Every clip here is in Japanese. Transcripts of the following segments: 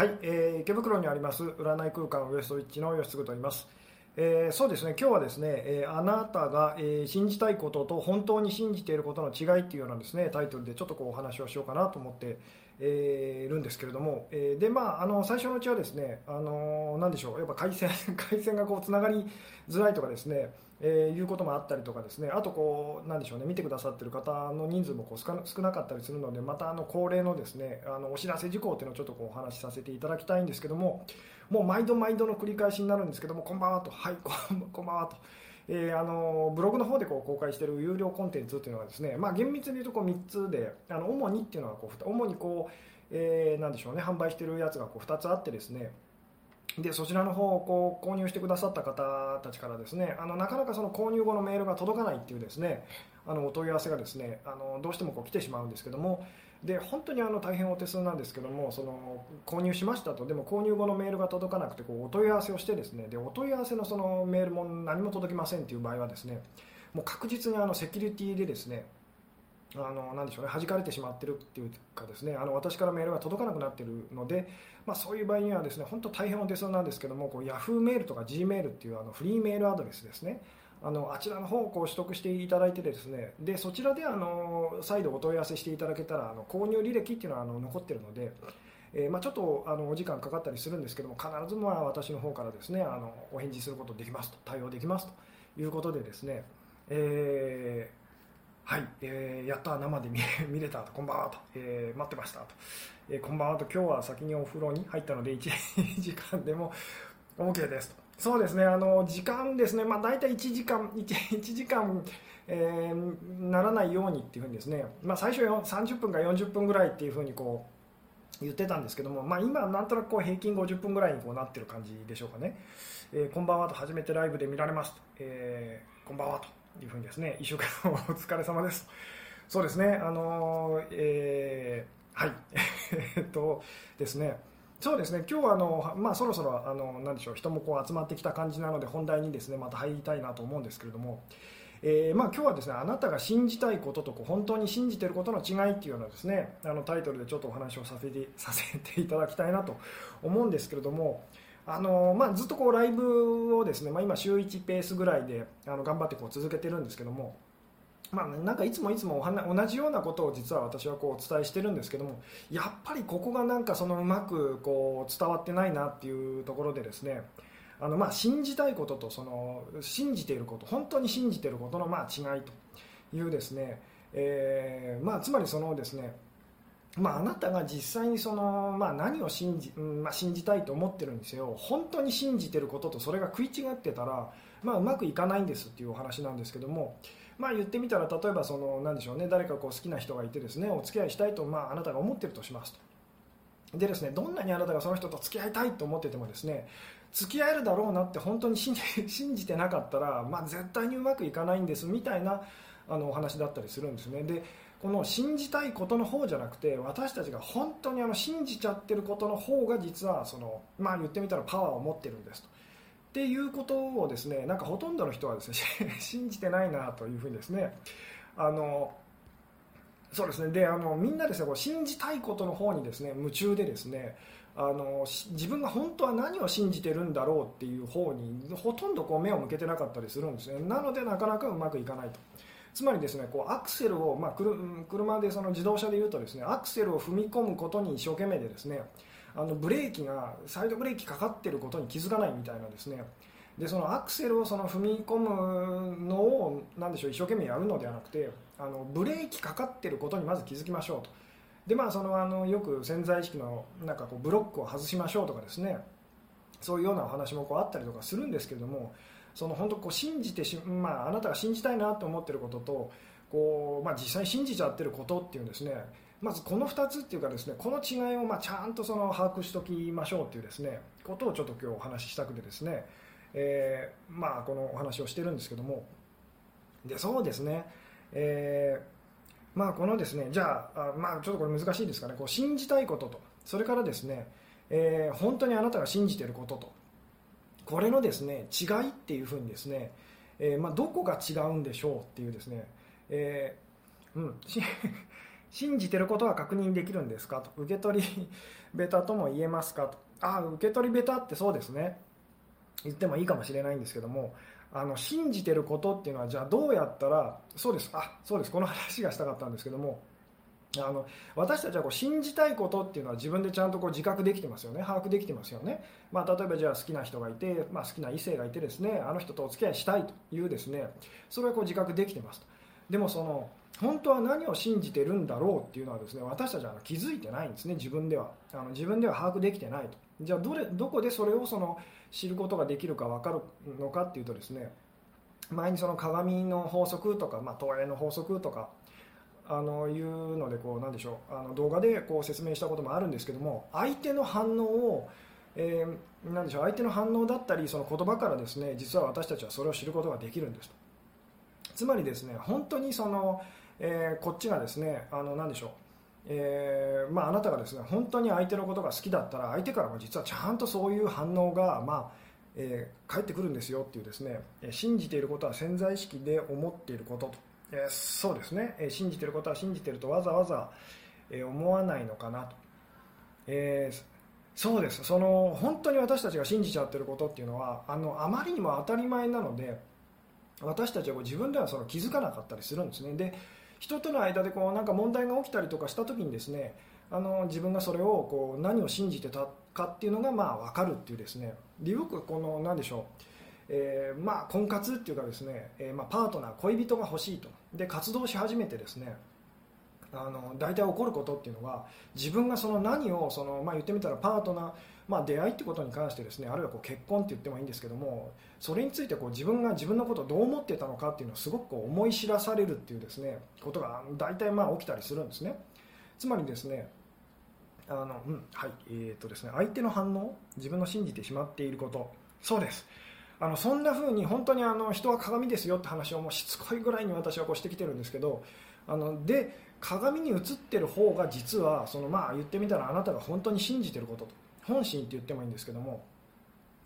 はい、えー池袋にあります占い空間ウエストウィッチの吉嗣と言います、えーそうですね今日はですね、えーあなたが、えー信じたいことと本当に信じていることの違いっていうようなですねタイトルでちょっとこうお話をしようかなと思って、えーいるんですけれども、えーでまああの最初のうちはですねあのなんでしょうやっぱ回線 回線がこうつながりづらいとかですねえーいうこともあったりとかですね。あとこうなんでしょうね。見てくださってる方の人数もこう少なかったりするのでまたあの恒例のですねあのお知らせ事項っていうのをちょっとこうお話しさせていただきたいんですけどももう毎度毎度の繰り返しになるんですけどもこんばんはと。はいこん こんばんはと。えーあのブログの方でこう公開している有料コンテンツっていうのがですね、まあ、厳密に言うとこう3つであの主にっていうのはこう主にこう、えーなんでしょうね。販売しているやつがこう2つあってですねでそちらの方をこう購入してくださった方たちからですねあのなかなかその購入後のメールが届かないっていうですねあのお問い合わせがですねあのどうしてもこう来てしまうんですけどもで本当にあの大変お手数なんですけどもその購入しましたとでも購入後のメールが届かなくてこうお問い合わせをしてですねでお問い合わせのそのメールも何も届きませんっていう場合はですねもう確実にあのセキュリティでですねあのなでしょうね弾かれてしまってるっていうかですねあの私からメールが届かなくなってるので、まあ、そういう場合にはですね本当大変お手数なんですけどもこう Yahoo メールとか G メールっていうあのフリーメールアドレスですね。あのあちらの方をこう取得していただいてですねでそちらであの再度お問い合わせしていただけたらあの購入履歴っていうのはあの残ってるので、えーまあ、ちょっとあのお時間かかったりするんですけども必ずまあ私の方からですねあのお返事することできますと対応できますということでですね、えーはい、えーやった生で 見れたと。こんばんはと、えー待ってましたと、えーこんばんはと。今日は先にお風呂に入ったので1 時間でも OK ですと。そうですね。あの時間ですね、まあ、大体1時間 1, 1 時間、えーならないようにっていうふうにですね、まあ、最初よ30分か40分ぐらいっていうふうにこう言ってたんですけども、まあ、今なんとなくこう平均50分ぐらいにこうなってる感じでしょうかね、えーこんばんはと。初めてライブで見られますと、えーこんばんはと。いうふうにですね一週間お疲れ様です。そうですねあのーえーはい。えっとですねそうですね今日はあの、まあ、そろそろあのなんでしょう人もこう集まってきた感じなので本題にですねまた入りたいなと思うんですけれども、えーまあ、今日はですねあなたが信じたいこととこう本当に信じていることの違いっていうようなですねあのタイトルでちょっとお話をさせてさせていただきたいなと思うんですけれどもあのまあ、ずっとこうライブをですね、まあ、今週1ペースぐらいであの頑張ってこう続けてるんですけども、まあ、なんかいつもいつもお話同じようなことを実は私はこうお伝えしてるんですけどもやっぱりここがなんかそのうまくこう伝わってないなっていうところでですねあのまあ信じたいこととその信じていること本当に信じていることのまあ違いというですね、えーまあ、つまりそのですねまあ、あなたが実際にその、まあ、何を信じ,うん、まあ、信じたいと思ってるんですよ。本当に信じてることとそれが食い違ってたら、まあ、うまくいかないんですっていうお話なんですけども、まあ、言ってみたら例えばそのなんでしょう、ね、誰かこう好きな人がいてですね。お付き合いしたいと、まあ、あなたが思ってるとしますと。でですねどんなにあなたがその人と付き合いたいと思っててもですね付き合えるだろうなって本当に信じ 信じてなかったら、まあ、絶対にうまくいかないんですみたいなあのお話だったりするんですね。でこの信じたいことの方じゃなくて私たちが本当にあの信じちゃってることの方が実はその、まあ、言ってみたらパワーを持ってるんですと。っていうことをですねなんかほとんどの人はですね 信じてないなというふうにですねあのそうですねであのみんなですねこう信じたいことの方にですね夢中でですねあの自分が本当は何を信じてるんだろうっていう方にほとんどこう目を向けてなかったりするんですねなのでなかなかうまくいかないと。つまりですねこうアクセルを、まあ、くる車でその自動車でいうとですねアクセルを踏み込むことに一生懸命でですねあのブレーキがサイドブレーキかかっていることに気づかないみたいなですね。でそのアクセルをその踏み込むのをなんでしょう一生懸命やるのではなくてあのブレーキかかっていることにまず気づきましょうと。でまあそのあのよく潜在意識のなんかこうブロックを外しましょうとかですね。そういうようなお話もこうあったりとかするんですけれどもその本当こう信じてし、まあ、あなたが信じたいなと思っていることとこう、まあ、実際に信じちゃってることっていうんですね。まずこの2つっていうかですねこの違いをまあちゃんとその把握しておきましょうっていうですねことをちょっと今日お話ししたくてですね、えーまあ、このお話をしてるんですけども。でそうですね、えーまあ、このですねじゃああ、まあ、ちょっとこれ難しいですかね。こう信じたいことと。それからですね、えー本当にあなたが信じていることと。これのですね違いっていうふうにですね、えーまあ、どこが違うんでしょうっていうですね、えーうん、信じてることは確認できるんですかと。受け取り ベタとも言えますかと。あ受け取りベタってそうですね。言ってもいいかもしれないんですけどもあの信じてることっていうのはじゃあどうやったらそうです。あそうです。この話がしたかったんですけどもあの私たちはこう信じたいことっていうのは自分でちゃんとこう自覚できてますよね。把握できてますよね、まあ、例えばじゃあ好きな人がいて、まあ、好きな異性がいてですねあの人とお付き合いしたいというですね。それはこう自覚できてますと。でもその本当は何を信じてるんだろうっていうのはですね私たちは気づいてないんですね。自分では。あの自分では把握できてないと。じゃあどれどこでそれをその知ることができるか分かるのかっていうとですね前にその鏡の法則とか、まあ、投影の法則とかあのいうのでこうなんでしょうあの動画でこう説明したこともあるんですけども相手の反応を、えー、なんでしょう相手の反応だったりその言葉からですね実は私たちはそれを知ることができるんですつまりですね本当にその、えー、こっちがですねあのなんでしょうえーまあ、あなたがですね本当に相手のことが好きだったら相手からも実はちゃんとそういう反応が、まあえー、返ってくるんですよっていうですね信じていることは潜在意識で思っていることと、え、そうですね。え信じてることは信じてるとわざわざえ思わないのかなと、えー、そうです。その本当に私たちが信じちゃってることっていうのはあのあまりにも当たり前なので私たちは自分ではその気づかなかったりするんですね。で人との間でこうなんか問題が起きたりとかした時にですねあの自分がそれをこう何を信じてたかっていうのがまあ分かるっていうですね。でよくこの何でしょう、えー、まあ婚活っていうかですね、えー、まあパートナー恋人が欲しいと。で活動し始めてですねあの大体起こることっていうのは自分がその何をその、まあ、言ってみたらパートナー、まあ、出会いってことに関してですねあるいはこう結婚って言ってもいいんですけどもそれについてこう自分が自分のことをどう思ってたのかっていうのをすごくこう思い知らされるっていうですねことが大体まあ起きたりするんですね。つまりですねあの、うん、はい、えー、とですね、相手の反応、自分の信じてしまっていること、そうです。あのそんな風に本当にあの人は鏡ですよって話をもうしつこいぐらいに私はこうしてきてるんですけどあので鏡に映ってる方が実はそのまあ言ってみたらあなたが本当に信じてることと。本心って言ってもいいんですけども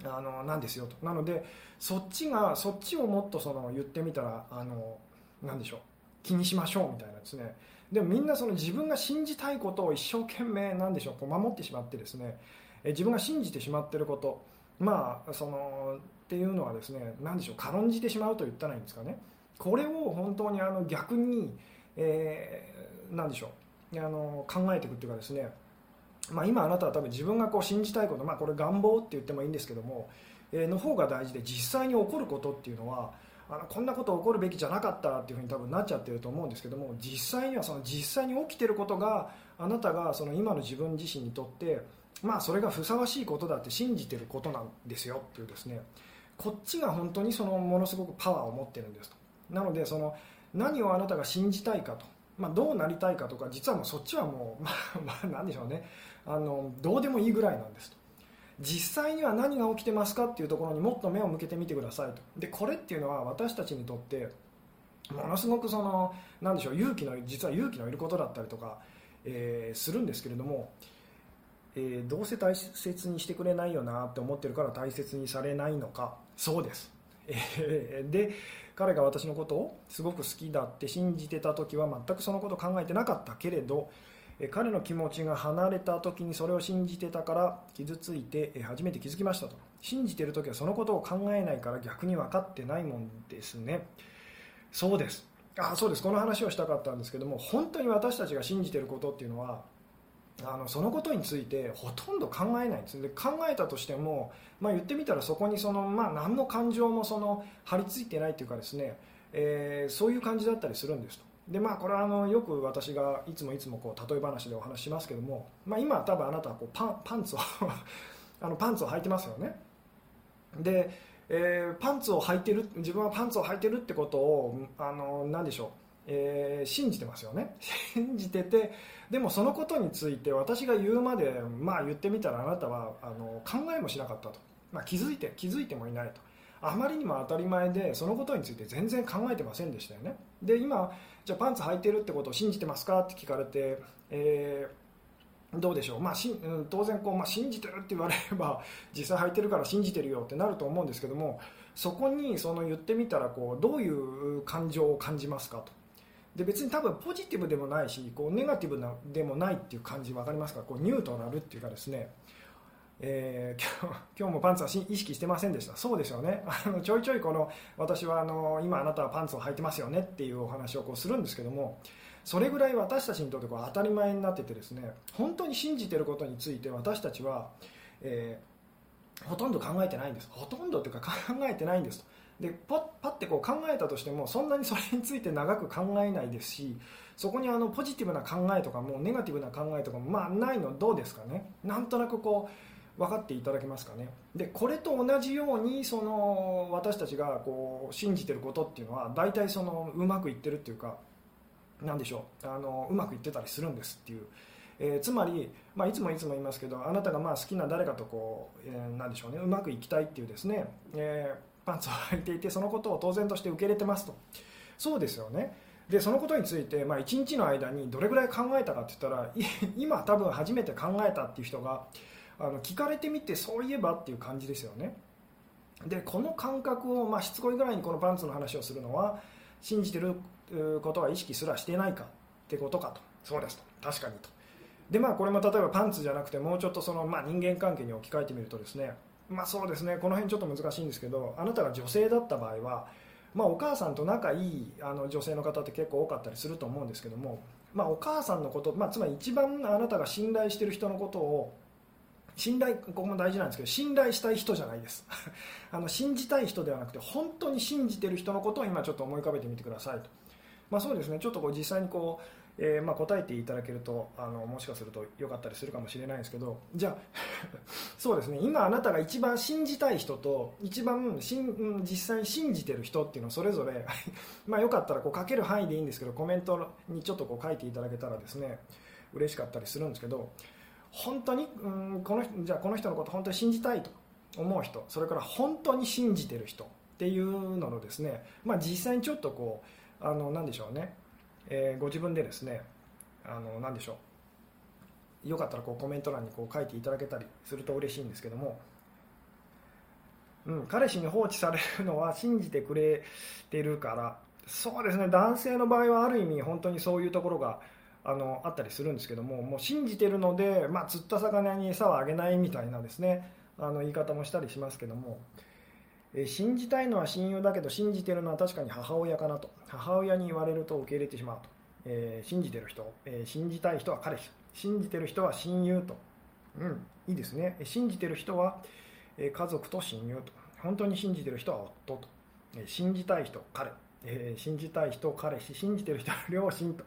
あのなんですよと。なのでそっちがそっちをもっとその言ってみたらあのなでしょう。気にしましょうみたいなですね。でもみんなその自分が信じたいことを一生懸命なんでしょう。こう守ってしまってですね。自分が信じてしまってること。まあそのっていうのはですね何でしょう軽んじてしまうと言ったらいいんですかね。これを本当にあの逆に、えー、何でしょうあの考えていくっていうかですねまあ、今あなたは多分自分がこう信じたいこと、まあ、これ願望って言ってもいいんですけども、えー、の方が大事で実際に起こることっていうのはあのこんなこと起こるべきじゃなかったっていうふうに多分なっちゃってると思うんですけども実際にはその実際に起きてることがあなたがその今の自分自身にとってまあそれがふさわしいことだって信じてることなんですよっていうですね。こっちが本当にそのものすごくパワーを持ってるんですと。なのでその何をあなたが信じたいかと、まあ、どうなりたいかとか実はもうそっちはもう、まあ、まあ何でしょうね。あのどうでもいいぐらいなんですと。実際には何が起きてますかっていうところにもっと目を向けてみてくださいと。でこれっていうのは私たちにとってものすごくそのなんでしょう勇気の実は勇気のいることだったりとか、えー、するんですけれども、えー、どうせ大切にしてくれないよなって思ってるから大切にされないのかそうです、えー、で彼が私のことをすごく好きだって信じてた時は全くそのこと考えてなかったけれど彼の気持ちが離れた時にそれを信じてたから傷ついて初めて気づきましたと。信じてる時はそのことを考えないから逆に分かってないもんですね。そうです。あそうです。この話をしたかったんですけども本当に私たちが信じてることっていうのはあのそのことについてほとんど考えない。んですで考えたとしても、まあ、言ってみたらそこにその、まあ、何の感情もその張り付いてないというかですね、えー、そういう感じだったりするんですと。でまあ、これはあのよく私がいつもいつもこう例え話でお話しますけども、まあ、今多分あなたはこうパンパンツを あのパンツを履いてますよね。で、えー、パンツを履いてる自分はパンツを履いてるってことをあの何でしょう、えー、信じてますよね。信じててでもそのことについて私が言うまで、まあ、言ってみたらあなたはあの考えもしなかったと、まあ、気づいて気づいてもいないと。あまりにも当たり前でそのことについて全然考えてませんでしたよね。で今じゃあパンツ履いてるってことを信じてますかって聞かれて、えー、どうでしょう、まあし当然こう、まあ、信じてるって言われれば 実際履いてるから信じてるよってなると思うんですけどもそこにその言ってみたらこうどういう感情を感じますかと。で別に多分ポジティブでもないしこうネガティブなでもないっていう感じ分かりますか？こうニュートラルっていうかですね。えー、今日もパンツは意識してませんでした。そうですよね。あのちょいちょいこの私はあの今あなたはパンツを履いてますよねっていうお話をこうするんですけどもそれぐらい私たちにとってこう当たり前になっててですね本当に信じてることについて私たちは、えー、ほとんど考えてないんです。ほとんどというか考えてないんですと。でパッパッてこう考えたとしてもそんなにそれについて長く考えないですしそこにあのポジティブな考えとかもネガティブな考えとかもまあないのどうですかね？なんとなくこう分かっていただけますかね？でこれと同じようにその私たちがこう信じてることっていうのは大体そのうまくいってるっていうか何でしょう？あのうまくいってたりするんですっていう、えー、つまり、まあ、いつもいつも言いますけどあなたがまあ好きな誰かとこう、えー、でしょうね？うまくいきたいっていうですね、えー、パンツを履いていてそのことを当然として受け入れてますと。そうですよね。でそのことについて、まあ、1日の間にどれぐらい考えたかって言ったら今多分初めて考えたっていう人があの聞かれてみてそういえばっていう感じですよね。でこの感覚を、まあ、しつこいぐらいにこのパンツの話をするのは信じてることは意識すらしてないかってことかと。そうですと。確かにと。でまあこれも例えばパンツじゃなくてもうちょっとその、まあ、人間関係に置き換えてみるとですねまあそうですねこの辺ちょっと難しいんですけどあなたが女性だった場合は、まあ、お母さんと仲いいあの女性の方って結構多かったりすると思うんですけども、まあ、お母さんのこと、まあ、つまり一番あなたが信頼してる人のことを信頼ここも大事なんですけど信頼したい人じゃないです。あの信じたい人ではなくて本当に信じてる人のことを今ちょっと思い浮かべてみてくださいと。まあ、そうですねちょっとこう実際にこう、えー、まあ答えていただけるとあのもしかすると良かったりするかもしれないんですけどじゃあ そうですね。今あなたが一番信じたい人と一番しん実際に信じてる人っていうのをそれぞれ まあよかったらこう書ける範囲でいいんですけどコメントにちょっとこう書いていただけたらですね嬉しかったりするんですけど本当にうんこのじゃあこの人のこと本当に信じたいと思う人それから本当に信じてる人っていうののですね、まあ、実際にちょっとこうあの何でしょうね、えー、ご自分でですねあの何でしょう。よかったらこうコメント欄にこう書いていただけたりすると嬉しいんですけども、うん、彼氏に放置されるのは信じてくれてるから。そうですね男性の場合はある意味本当にそういうところがあのあったりするんですけども。もう信じてるので、まあ、釣った魚に餌をあげないみたいなですねあの言い方もしたりしますけども。信じたいのは親友だけど信じてるのは確かに母親かなと。母親に言われると受け入れてしまうと、えー、信じてる人、えー、信じたい人は彼氏。信じてる人は親友と、うん、いいですね。信じてる人は、家族と親友と。本当に信じてる人は夫と、え信じたい人彼、え信じたい人彼氏。信じてる人は両親と。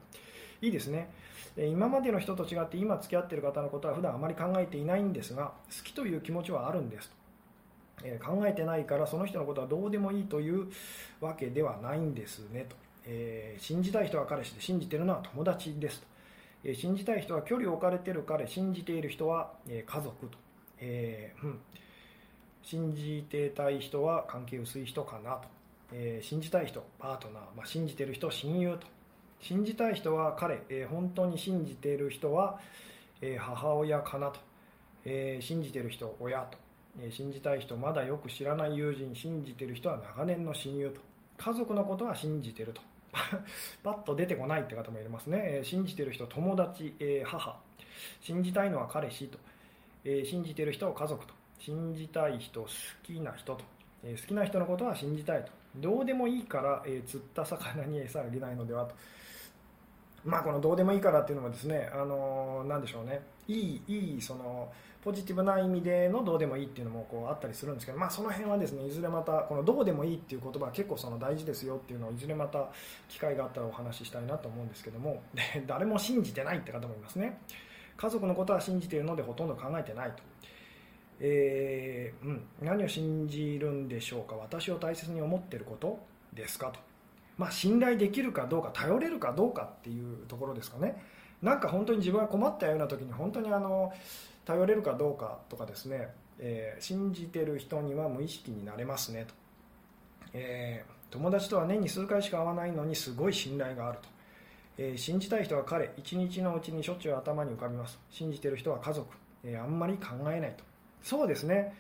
いいですね。今までの人と違って今付き合ってる方のことは普段あまり考えていないんですが好きという気持ちはあるんですと。え考えてないからその人のことはどうでもいいというわけではないんですねと、えー、信じたい人は彼氏で信じてるのは友達ですと、えー、信じたい人は距離を置かれてる彼信じている人は、え家族と、えー、うん、信じてたい人は関係薄い人かなと、え信じたい人パートナー、まあ、信じてる人親友と。信じたい人は彼、え本当に信じている人は、え母親かなと、え信じてる人親と。信じたい人まだよく知らない友人信じてる人は長年の親友と。家族のことは信じてると。パッと出てこないって方もいますね。信じてる人友達母。信じたいのは彼氏と。信じてる人は家族と。信じたい人好きな人と。好きな人のことは信じたいと。どうでもいいから釣った魚に餌あげないのではと。まあこのどうでもいいからっていうのもですねあの何でしょうね。いいいいそのポジティブな意味でのどうでもいいっていうのもこうあったりするんですけど、まあ、その辺はですねいずれまたこのどうでもいいっていう言葉は結構その大事ですよっていうのをいずれまた機会があったらお話ししたいなと思うんですけどもで誰も信じてないって方もいますね。家族のことは信じているのでほとんど考えてないと、えー、うん、何を信じるんでしょうか私を大切に思っていることですかと、まあ、信頼できるかどうか頼れるかどうかっていうところですかね。なんか本当に自分が困ったような時に本当にあの頼れるかどうかとかですね、えー、信じてる人には無意識になれますねと、えー、友達とは年に数回しか会わないのにすごい信頼があると、えー、信じたい人は彼一日のうちにしょっちゅう頭に浮かびます。信じてる人は家族、えあんまり考えないと。そうですね。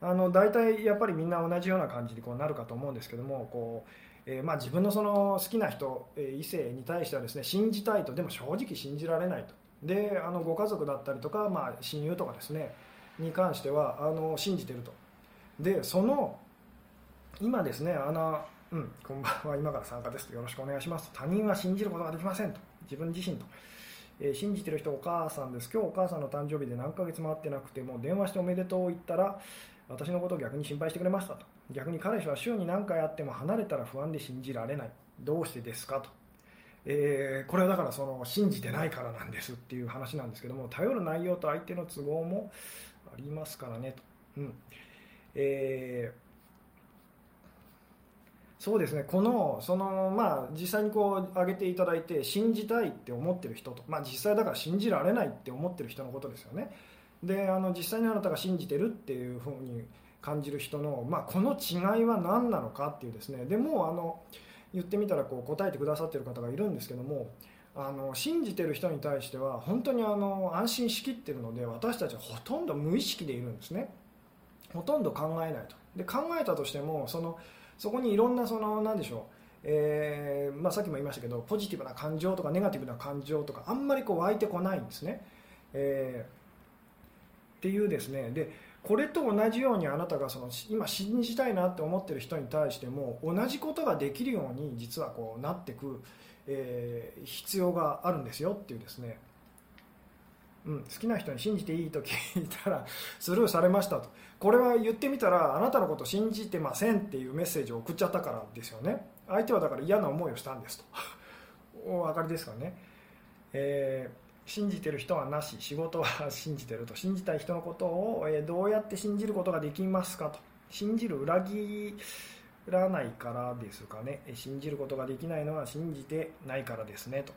あの大体やっぱりみんな同じような感じでこうなるかと思うんですけどもこうえ、まあ、自分のその好きな人、え異性に対してはですね信じたいと。でも正直信じられないと。であのご家族だったりとか、まあ、親友とかですねに関してはあの信じてると。でその今ですねあの、うん、こんばんは今から参加ですよろしくお願いします他人は信じることができませんと。自分自身と、えー、信じてる人お母さんです。今日お母さんの誕生日で何ヶ月も会ってなくても電話しておめでとう言ったら私のことを逆に心配してくれましたと。逆に彼氏は週に何回会っても離れたら不安で信じられない。どうしてですかと、えー、これはだからその信じてないからなんですっていう話なんですけども頼る内容と相手の都合もありますからねと、うん。えーそうですね。このその、まあ、実際にこう挙げていただいて信じたいって思ってる人と、まあ、実際だから信じられないって思ってる人のことですよね。であの実際にあなたが信じてるっていうふうに感じる人の、まあ、この違いは何なのかっていうですね。でもあの言ってみたらこう答えてくださってる方がいるんですけどもあの信じてる人に対しては本当にあの安心しきってるので私たちはほとんど無意識でいるんですね。ほとんど考えないと。で考えたとしてもそのそこにいろんなその何でしょうえーまあ、さっきも言いましたけどポジティブな感情とかネガティブな感情とかあんまりこう湧いてこないんですね、えー、っていうですね。でこれと同じようにあなたがその今信じたいなって思ってる人に対しても同じことができるように実はこうなってく、えー、必要があるんですよっていうですね、うん、好きな人に信じていいと聞いたらスルーされましたと。これは言ってみたらあなたのこと信じてませんっていうメッセージを送っちゃったからですよね。相手はだから嫌な思いをしたんですと。お分かりですかね、えー信じてる人はなし仕事は信じてると。信じたい人のことを、どうやって信じることができますかと。信じる裏切らないからですかね。信じることができないのは信じてないからですねと。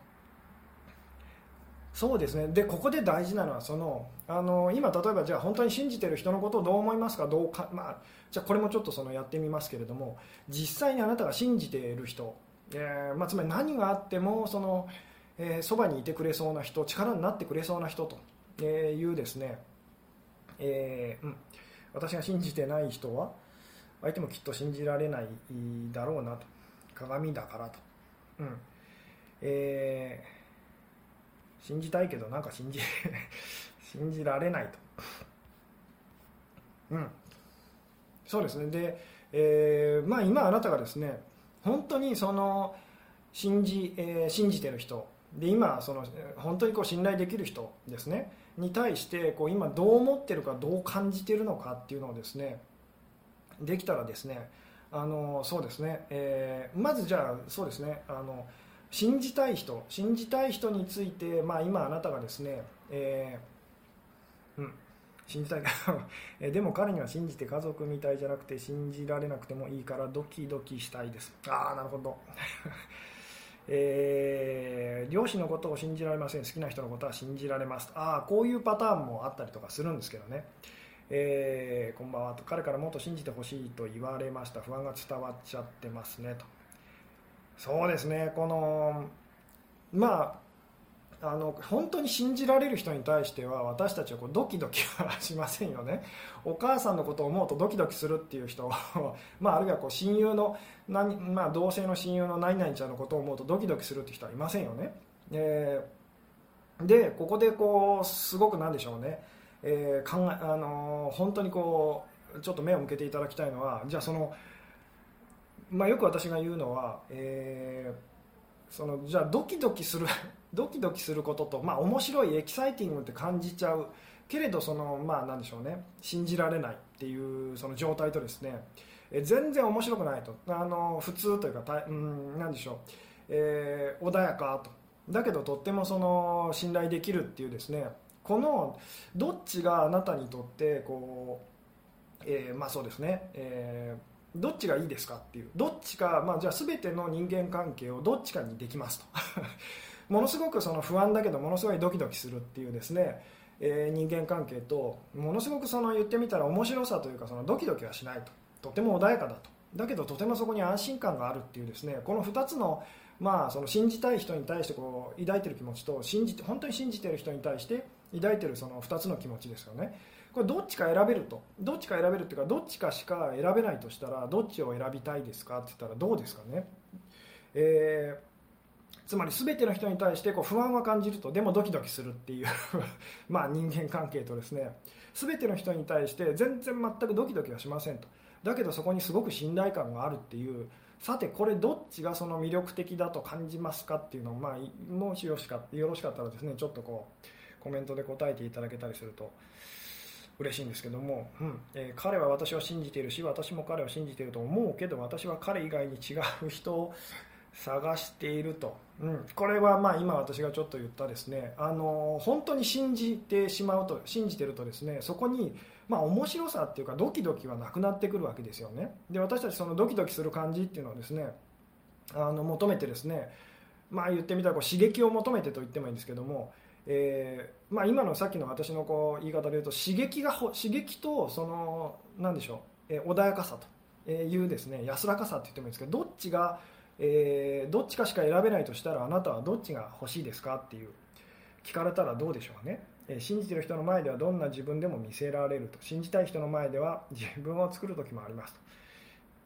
そうですね。でここで大事なのはそのあの今例えばじゃあ本当に信じてる人のことをどう思いますか？どうか、まあ、じゃあこれもちょっとそのやってみますけれども実際にあなたが信じている人、えー、まあ、つまり何があってもそのえー、そばにいてくれそうな人力になってくれそうな人というですね、えー、うん、私が信じてない人は相手もきっと信じられないだろうなと鏡だからと、うん。えー、信じたいけどなんか信じ 信じられないと、うん、そうですね。で、えー、まあ、今あなたがですね本当にその信じ,、えー、信じてる人で今その本当にこう信頼できる人ですね。に対してこう今どう思ってるかどう感じてるのかっていうのをですねできたらですねあのそうですね、えー、まずじゃあそうですね。あの信じたい人信じたい人について、まあ、今あなたがですね、えー、うん信じたい。でも彼には信じて家族みたいじゃなくて信じられなくてもいいからドキドキしたいです。ああなるほど。えー、両親のことを信じられません。好きな人のことは信じられます。ああこういうパターンもあったりとかするんですけどね、えー、こんばんは。と彼からもっと信じてほしいと言われました。不安が伝わっちゃってますね。と。そうですね。このまああの本当に信じられる人に対しては私たちはこうドキドキはしませんよね。お母さんのことを思うとドキドキするっていう人 まあ、あるいはこう親友の何、まあ、同性の親友の何々ちゃんのことを思うとドキドキするって人はいませんよね、えー、でここでこうすごくなんでしょうね、えー、考えあのー、本当にこうちょっと目を向けていただきたいのはじゃあその、まあ、よく私が言うのは、えー、そのじゃあドキドキする ドキドキすることと、まあ、面白いエキサイティングって感じちゃう。けれどその、まあ、なんでしょうね。信じられないっていうその状態とですね。え全然面白くないと。あの普通というかた、うん、なんでしょう、えー、穏やかと。だけどとってもその信頼できるっていうですね。このどっちがあなたにとってこう、えー、まあそうですね、えー、どっちがいいですかっていう。どっちか、まあ、じゃあ全ての人間関係をどっちかにできますと。ものすごくその不安だけどものすごいドキドキするっていうですね、えー、人間関係とものすごくその言ってみたら面白さというかそのドキドキはしないと。とても穏やかだと。だけどとてもそこに安心感があるっていうですねこの2つのまあ、その信じたい人に対してこう抱いてる気持ちと信じて本当に信じてる人に対して抱いてるその2つの気持ちですよね。これどっちか選べると。どっちか選べるっていうかどっちかしか選べないとしたらどっちを選びたいですかって言ったらどうですかね、えー、つまり全ての人に対してこう不安は感じるとでもドキドキするっていう まあ人間関係とですね。全ての人に対して全然全くドキドキはしませんと。だけどそこにすごく信頼感があるっていうさてこれどっちがその魅力的だと感じますかっていうのを、まあ、もしよろしかったらですねちょっとこうコメントで答えていただけたりすると嬉しいんですけども、うん。えー、彼は私を信じているし私も彼を信じていると思うけど私は彼以外に違う人を探していると、うん、これはまあ今私がちょっと言ったですねあの本当に信じてしまうと信じてるとですねそこにまあ面白さっていうかドキドキはなくなってくるわけですよね。で私たちそのドキドキする感じっていうのをですねあの求めてですねまあ言ってみたらこう刺激を求めてと言ってもいいんですけどもえーまあ、今のさっきの私のこう言い方で言うと刺激が刺激とその何でしょう、えー、穏やかさというですね安らかさって言ってもいいんですけどどっちがえー、どっちかしか選べないとしたらあなたはどっちが欲しいですかっていう聞かれたらどうでしょうね、えー、信じてる人の前ではどんな自分でも見せられると。信じたい人の前では自分を作る時もありますと。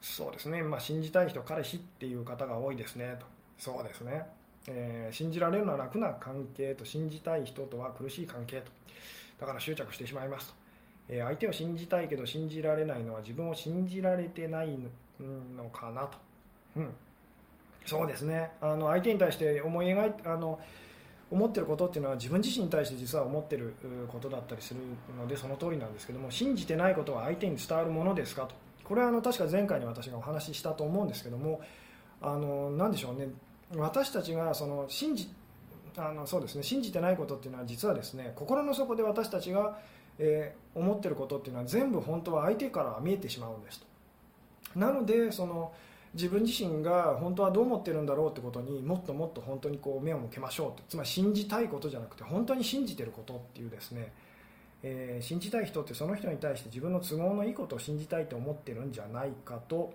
そうですね、まあ、信じたい人彼氏っていう方が多いですねと。そうですね、えー、信じられるのは楽な関係と信じたい人とは苦しい関係と。だから執着してしまいますと、え相手を信じたいけど信じられないのは自分を信じられてないのかなと、うん。そうですね。あの相手に対して思い描いあの思ってることっていうのは自分自身に対して実は思ってることだったりするのでその通りなんですけども信じてないことは相手に伝わるものですかと。これはあの確か前回に私がお話ししたと思うんですけどもあの何でしょうね。私たちがその信じあのそうですね信じてないことっていうのは実はですね心の底で私たちが、えー、思ってることっていうのは全部本当は相手から見えてしまうんですと。なのでその自分自身が本当はどう思ってるんだろうってことにもっともっと本当にこう目を向けましょうとつまり信じたいことじゃなくて本当に信じてることっていうですね、えー、信じたい人ってその人に対して自分の都合のいいことを信じたいと思ってるんじゃないかと、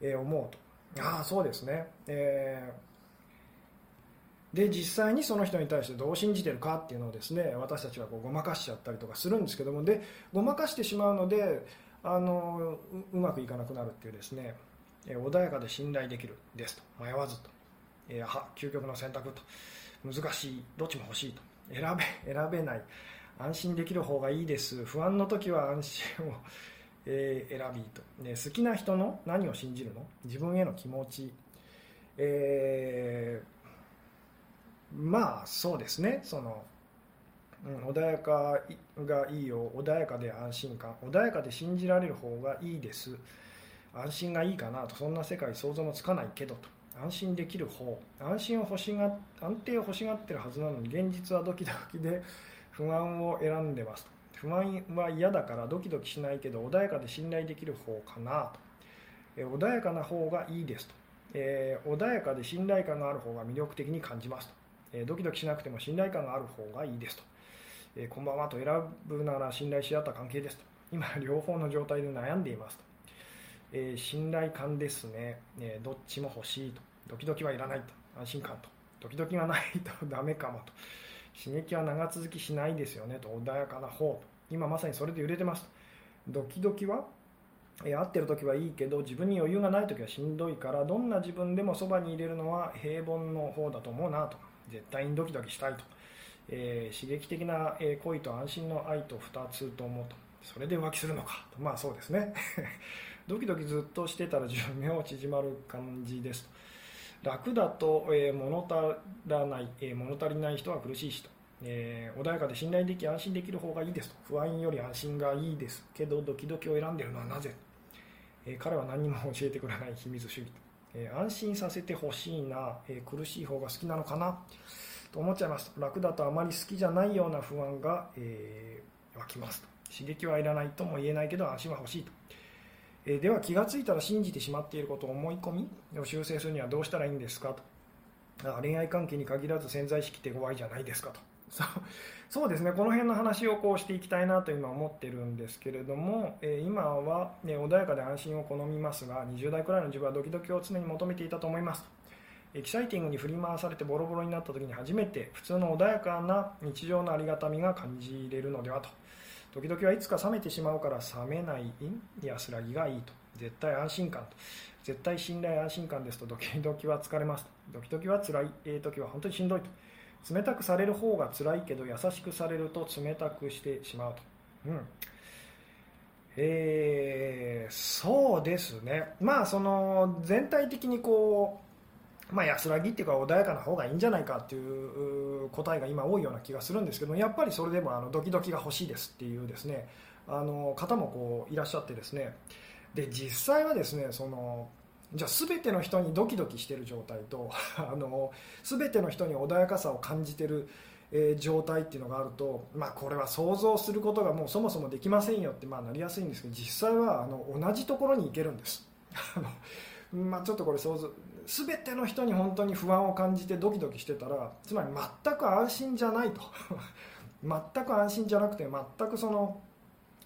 えー、思うと。ああそうですね、えー、で実際にその人に対してどう信じてるかっていうのをですね私たちはこうごまかしちゃったりとかするんですけどもでごまかしてしまうのであのうまくいかなくなるっていうですね穏やかで信頼できるですと迷わずと、えー、究極の選択と難しいどっちも欲しいと選べ 選べない安心できる方がいいです不安の時は安心を、え、選びと、ね、好きな人の何を信じるの？自分への気持ち、えー、まあそうですね。その、うん、穏やかがいいよ。穏やかで安心感穏やかで信じられる方がいいです。安心がいいかなと。そんな世界想像もつかないけどと。安心できる方。安心を欲しが安定を欲しがってるはずなのに現実はドキドキで不安を選んでますと。不安は嫌だからドキドキしないけど穏やかで信頼できる方かなと、え穏やかな方がいいですと、えー、穏やかで信頼感がある方が魅力的に感じますと、え、ドキドキしなくても信頼感がある方がいいですと、え、こんばんはと選ぶなら信頼し合った関係ですと。今両方の状態で悩んでいますと。え、信頼感ですね、え、どっちも欲しいと。ドキドキはいらないと。安心感と。ドキドキがないと ダメかもと。刺激は長続きしないですよね。と穏やかな方と。今まさにそれで揺れてますと。ドキドキは、え、合ってる時はいいけど自分に余裕がない時はしんどいからどんな自分でもそばに入れるのは平凡の方だと思うなと。絶対にドキドキしたいと、えー、刺激的な恋と安心の愛と2つと思うと。それで浮気するのか。とまあそうですね。ドキドキずっとしてたら寿命縮まる感じですと。楽だと、えー、物足らない、えー、物足りない人は苦しい人、えー、穏やかで信頼でき安心できる方がいいですと。不安より安心がいいですけどドキドキを選んでるのはなぜ、え、彼は何も教えてくれない秘密主義、え、安心させてほしいな、え、苦しい方が好きなのかなと思っちゃいます。楽だとあまり好きじゃないような不安が、え、湧きますと。刺激はいらないとも言えないけど安心は欲しいと。えでは気がついたら信じてしまっていることを思い込みを修正するにはどうしたらいいんですかと。恋愛関係に限らず潜在意識って怖いじゃないですかと。そうですね。この辺の話をこうしていきたいなと今思ってるんですけれども、え今は、ね、穏やかで安心を好みますが20代くらいの自分はドキドキを常に求めていたと思います。エキサイティングに振り回されてボロボロになった時に初めて普通の穏やかな日常のありがたみが感じれるのではと。時々はいつか冷めてしまうから冷めない安らぎがいいと。絶対安心感と。絶対信頼安心感ですとドキドキは疲れます。ドキドキは辛い、えー、時は本当にしんどいと。冷たくされる方が辛いけど優しくされると冷たくしてしまうと、うん。えー、そうですね。まあその全体的にこうまあ、安らぎっていうか穏やかな方がいいんじゃないかっていう答えが今多いような気がするんですけどやっぱりそれでもあのドキドキが欲しいですっていうですねあの方もこういらっしゃってですね。で実際はですねそのじゃあ全ての人にドキドキしてる状態と あの全ての人に穏やかさを感じてる、えー、状態っていうのがあると、まあ、これは想像することがもうそもそもできませんよってまあなりやすいんですけど実際はあの同じところに行けるんです。まあ、ちょっとこれ想像全ての人に本当に不安を感じてドキドキしてたらつまり全く安心じゃないと 全く安心じゃなくて全くその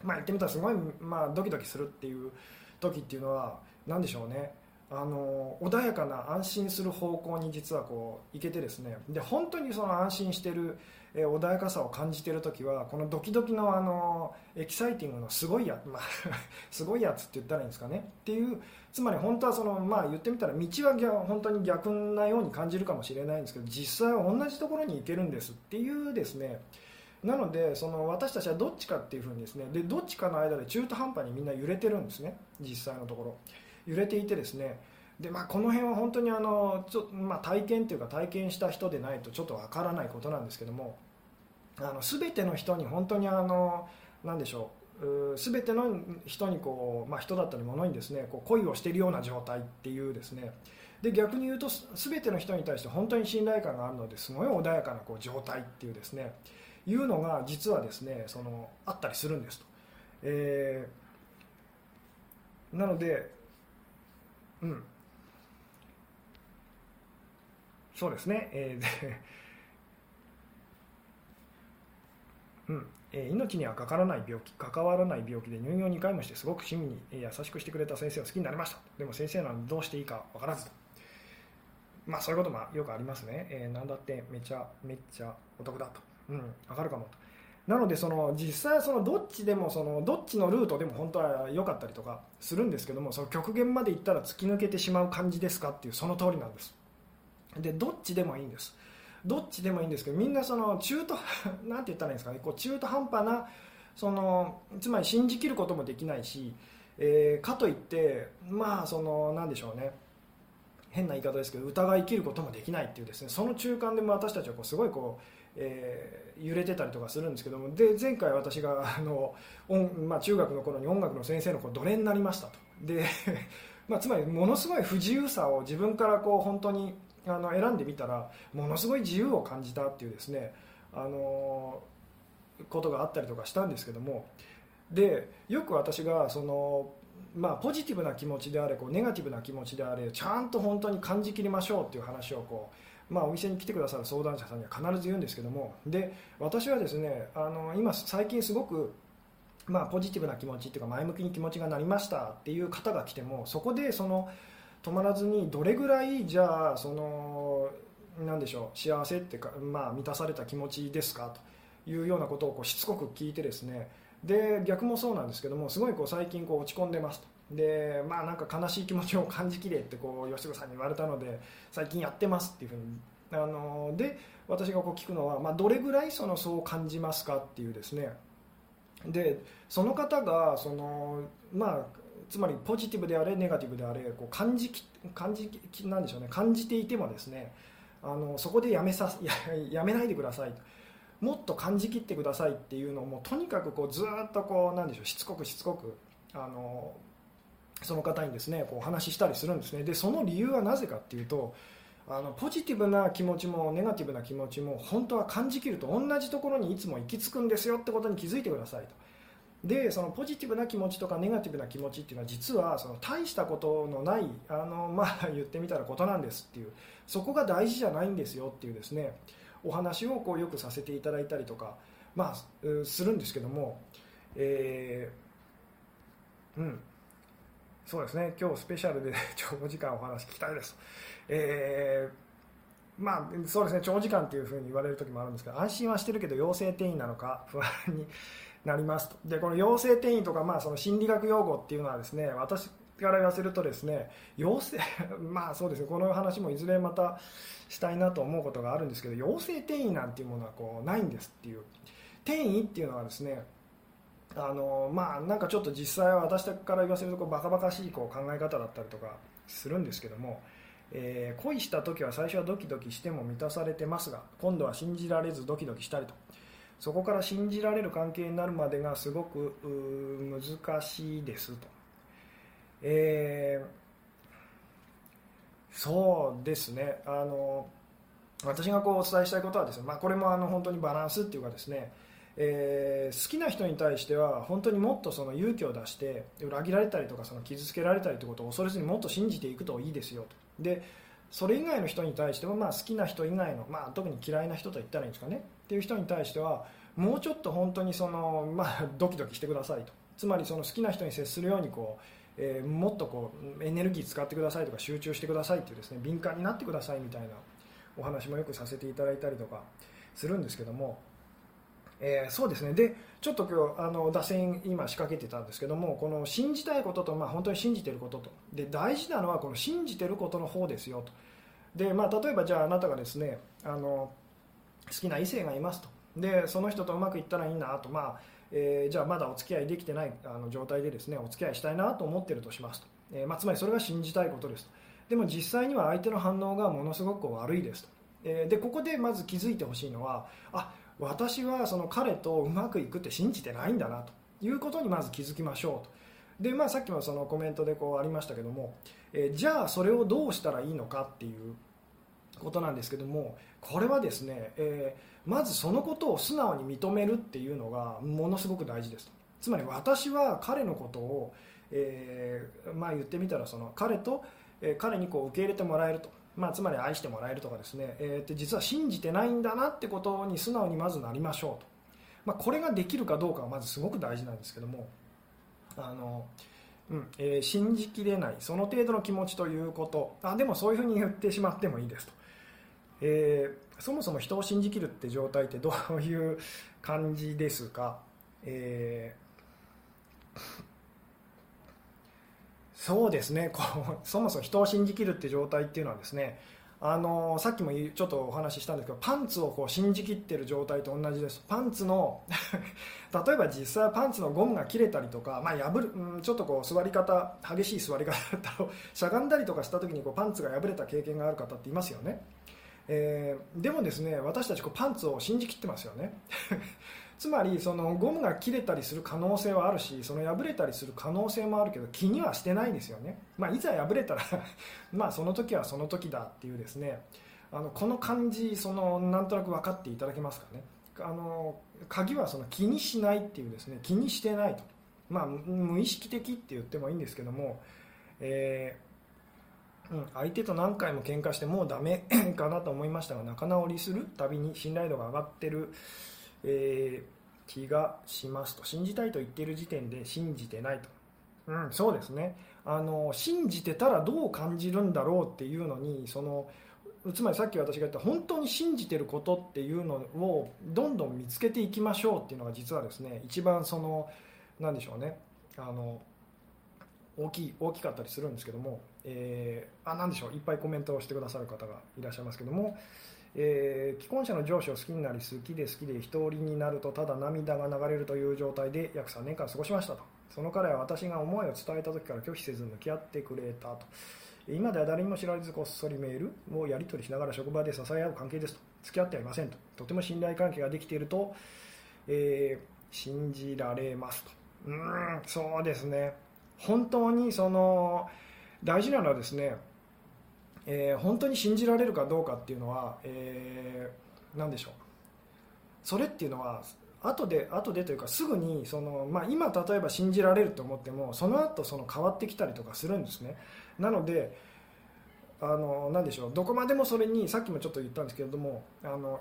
まあ言ってみたらすごい、まあ、ドキドキするっていう時っていうのは何でしょうねあの穏やかな安心する方向に実はこういけてですね。で本当にその安心してる、え穏やかさを感じている時はこのドキドキのあのエキサイティングのすごいやつ、まあ、すごいやつって言ったらいいんですかね。っていうつまり本当はその、まあ、言ってみたら道は本当に逆なように感じるかもしれないんですけど実際は同じところに行けるんです。っていうですね。なのでその私たちはどっちかっていうふうにですね。でどっちかの間で中途半端にみんな揺れてるんですね。実際のところ。揺れていてですね。で、まあ、この辺は本当にあのちょ、まあ、体験というか体験した人でないとちょっとわからないことなんですけどもあの全ての人に本当にあの何でしょう全ての人にこう、まあ、人だったり物にですねこう恋をしているような状態っていうですね。で逆に言うと全ての人に対して本当に信頼感があるのですごい穏やかなこう状態っていうですね。いうのが実はですねそのあったりするんですと、えー、なのでうん。そうですね、えー、うん。えー、命にはかからない病気関わらない病気で入院を2回もしてすごく親身に、え優しくしてくれた先生を好きになりました。でも先生なのにどうしていいか分からず。とまあそういうこともよくありますね、えー、何だってめちゃめっちゃお得だと。うん、分かるかもと。なのでその実際そのどっちでもそのどっちのルートでも本当は良かったりとかするんですけどもその極限まで行ったら突き抜けてしまう感じですかっていうその通りなんです。でどっちでもいいんです。どっちでもいいんですけどみんなその中途 なんて言ったらいいんですかね。こう中途半端なそのつまり信じきることもできないし、えー、かといってまあそのなんでしょうね。変な言い方ですけど疑い切ることもできないっていうですね。その中間でも私たちはこうすごいこうえー、揺れてたりとかするんですけどもで前回私があの音、まあ、中学の頃に音楽の先生の奴隷になりましたと。で、まあ、つまりものすごい不自由さを自分からこう本当にあの選んでみたらものすごい自由を感じたっていうですねあのことがあったりとかしたんですけども。でよく私がそのまあ、ポジティブな気持ちであれこうネガティブな気持ちであれちゃんと本当に感じきりましょうっていう話をこうまあ、お店に来てくださる相談者さんには必ず言うんですけどもで私はですねあの今最近すごくまあ、ポジティブな気持ちっていうか前向きに気持ちがなりましたっていう方が来てもそこでその止まらずにどれぐらいじゃあそのなんでしょう幸せってか、まあ、満たされた気持ちですかというようなことをこうしつこく聞いてですねで逆もそうなんですけどもすごいこう最近こう落ち込んでますと。でまあなんか悲しい気持ちを感じきれってこう吉子さんに言われたので最近やってますっていうふうにあので私がこう聞くのは、まあ、どれぐらいそのそう感じますかっていうですね。でその方がそのまあつまりポジティブであれネガティブであれこう感じき感じきなんでしょうね感じていてもですねあのそこでやめさ ややめないでください。もっと感じきってくださいっていうのをもうとにかくこうずっとこうなんでしょうしつこくしつこくあのその方にですねこうお話ししたりするんですね。でその理由はなぜかっていうとあのポジティブな気持ちもネガティブな気持ちも本当は感じきると同じところにいつも行き着くんですよってことに気づいてくださいと。でそのポジティブな気持ちとかネガティブな気持ちっていうのは実はその大したことのないあの、まあ、言ってみたらことなんですっていうそこが大事じゃないんですよっていうですねお話をこうよくさせていただいたりとか、まあ、するんですけども、えー、うん。そうですね。今日スペシャルで 長時間お話聞きたいです、えー、まあそうですね。長時間っていうふうに言われる時もあるんですけど安心はしてるけど陽性転移なのか不安になりますと。でこの陽性転移とか、まあ、その心理学用語っていうのはですね私から言わせるとですね陽性 まあそうですね。この話もいずれまたしたいなと思うことがあるんですけど陽性転移なんていうものはこうないんですっていう。転移っていうのはですねあのまあなんかちょっと実際は私から言わせるとこうバカバカしいこう考え方だったりとかするんですけども、えー、恋した時は最初はドキドキしても満たされてますが今度は信じられずドキドキしたりと。そこから信じられる関係になるまでがすごく難しいですと、えー、そうですね。あの私がこうお伝えしたいことはですね、まあ、これもあの本当にバランスっていうかですねえー、好きな人に対しては本当にもっとその勇気を出して裏切られたりとかその傷つけられたりということを恐れずにもっと信じていくといいですよ。とでそれ以外の人に対しても、まあ、好きな人以外の、まあ、特に嫌いな人と言ったらいいんですかね。っていう人に対してはもうちょっと本当にその、まあ、ドキドキしてくださいと。つまりその好きな人に接するようにこう、えー、もっとこうエネルギー使ってくださいとか集中してくださいっていうですね敏感になってくださいみたいなお話もよくさせていただいたりとかするんですけどもえー、そうですね。でちょっと今日あの打線今仕掛けてたんですけどもこの信じたいことと、まあ、本当に信じてることと。で大事なのはこの信じてることの方ですよと。で、まあ、例えばじゃああなたがですねあの好きな異性がいますと。でその人とうまくいったらいいなと、まあえー、じゃあまだお付き合いできてないあの状態でですねお付き合いしたいなと思ってるとしますと、えー、まあ、つまりそれが信じたいことですと。でも実際には相手の反応がものすごく悪いですと、え、でここでまず気づいてほしいのはあ私はその彼とうまくいくって信じてないんだなということにまず気づきましょうと。で、まあ、さっきもそのコメントでこうありましたけども、え、じゃあそれをどうしたらいいのかっていうことなんですけどもこれはですね、えー、まずそのことを素直に認めるっていうのがものすごく大事です。つまり私は彼のことを、えー、まあ、言ってみたらその彼と、え彼にこう受け入れてもらえると。まあ、つまり愛してもらえるとかですね、えー、実は信じてないんだなってことに素直にまずなりましょうと、まあ、これができるかどうかはまずすごく大事なんですけども。あの、うんえー、信じきれない。その程度の気持ちということ。あでもそういうふうに言ってしまってもいいですと、えー、そもそも人を信じきるって状態ってどういう感じですか、えーそうですね。こうそもそも人を信じきるって状態っていうのはですねあのさっきもちょっとお話ししたんですけどパンツをこう信じきってる状態と同じです。パンツの 例えば実際パンツのゴムが切れたりとか、まあ、破る、うん、ちょっとこう座り方激しい座り方だったら しゃがんだりとかした時にこうパンツが破れた経験がある方っていますよね、えー、でもですね私たちこうパンツを信じきってますよね。つまりそのゴムが切れたりする可能性はあるしその破れたりする可能性もあるけど気にはしてないんですよね、まあ、いざ破れたら まあその時はその時だっていうですね。あのこの感じそのなんとなく分かっていただけますかね。あの鍵はその気にしないっていうですね。気にしてないと、まあ、無意識的って言ってもいいんですけども、えー、うん、相手と何回も喧嘩してもうダメ かなと思いましたが仲直りするたびに信頼度が上がってる。えー、気がしますと。信じたいと言っている時点で信じてないと、うん、そうですね。あの信じてたらどう感じるんだろうっていうのにそのつまりさっき私が言った本当に信じてることっていうのをどんどん見つけていきましょうっていうのが実はですね一番その何でしょうね。あの大きい大きかったりするんですけども、えー、あ何でしょう。いっぱいコメントをしてくださる方がいらっしゃいますけども、えー、既婚者の上司を好きになり好きで好きで一人になるとただ涙が流れるという状態で約3年間過ごしましたと。その彼は私が思いを伝えた時から拒否せず向き合ってくれたと。今では誰にも知られずこっそりメールをやり取りしながら職場で支え合う関係ですと。付き合ってはいませんと。とても信頼関係ができていると、えー、信じられますと。うんそうですね。本当にその大事なのはですねえー、本当に信じられるかどうかっていうのは、えー、何でしょう。それっていうのは後で後でというかすぐにその、まあ、今例えば信じられると思ってもその後その変わってきたりとかするんですね。なのであの何でしょう。どこまでもそれにさっきもちょっと言ったんですけれどもあの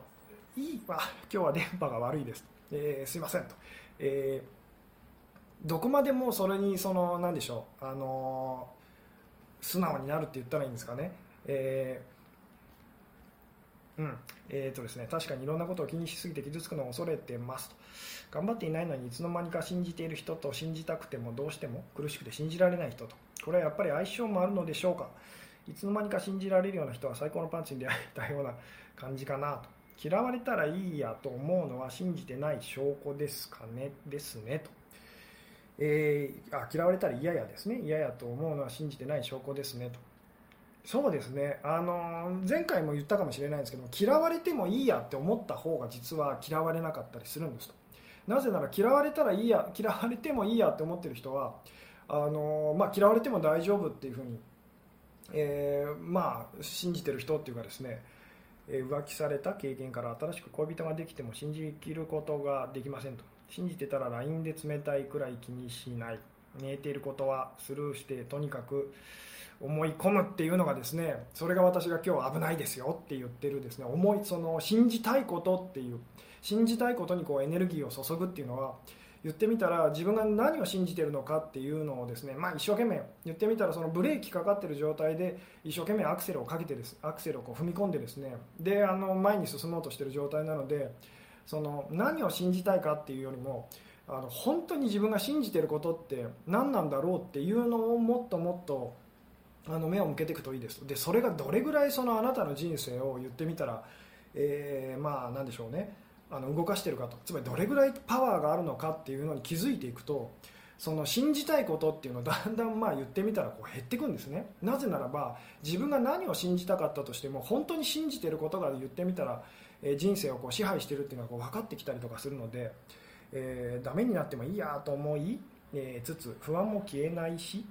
いいあ今日は電波が悪いです、えー、すいませんと、えどこまでもそれにその何でしょう。あの素直になるって言ったらいいんですかね、えー、うんえーとですね、確かにいろんなことを気にしすぎて傷つくのを恐れてますと。頑張っていないのにいつの間にか信じている人と信じたくてもどうしても苦しくて信じられない人と。これはやっぱり相性もあるのでしょうか。いつの間にか信じられるような人は最高のパンチに出会えたような感じかなと。嫌われたらいいやと思うのは信じてない証拠ですかね。ですね。と、えー、あ嫌われたら嫌やですね。嫌やと思うのは信じてない証拠ですね。と。そうですね、あの前回も言ったかもしれないんですけど嫌われてもいいやって思った方が実は嫌われなかったりするんですと。なぜなら嫌われたらいいや嫌われてもいいやって思ってる人はあの、まあ、嫌われても大丈夫っていうふうに、えー、まあ、信じてる人っていうかですね浮気された経験から新しく恋人ができても信じきることができませんと。信じてたら LINE で冷たいくらい気にしない。見えていることはスルーしてとにかく思い込むっていうのがですねそれが私が今日危ないですよって言ってるですね思いその信じたいことっていう信じたいことにこうエネルギーを注ぐっていうのは言ってみたら自分が何を信じてるのかっていうのをですね、まあ、一生懸命言ってみたらそのブレーキかかってる状態で一生懸命アクセルをかけてですアクセルをこう踏み込んでですねであの前に進もうとしてる状態なのでその何を信じたいかっていうよりもあの本当に自分が信じてることって何なんだろうっていうのをもっともっとあの目を向けていくといいです。でそれがどれぐらいそのあなたの人生を言ってみたら、えー、まあ何でしょうね。あの動かしてるかと。つまりどれぐらいパワーがあるのかっていうのに気づいていくとその信じたいことっていうのを だんだんまあ言ってみたらこう減っていくんですね。なぜならば自分が何を信じたかったとしても本当に信じてることが言ってみたら、え人生をこう支配してるっていうのがこう分かってきたりとかするので、えー、ダメになってもいいやと思い、えー、つつ不安も消えないし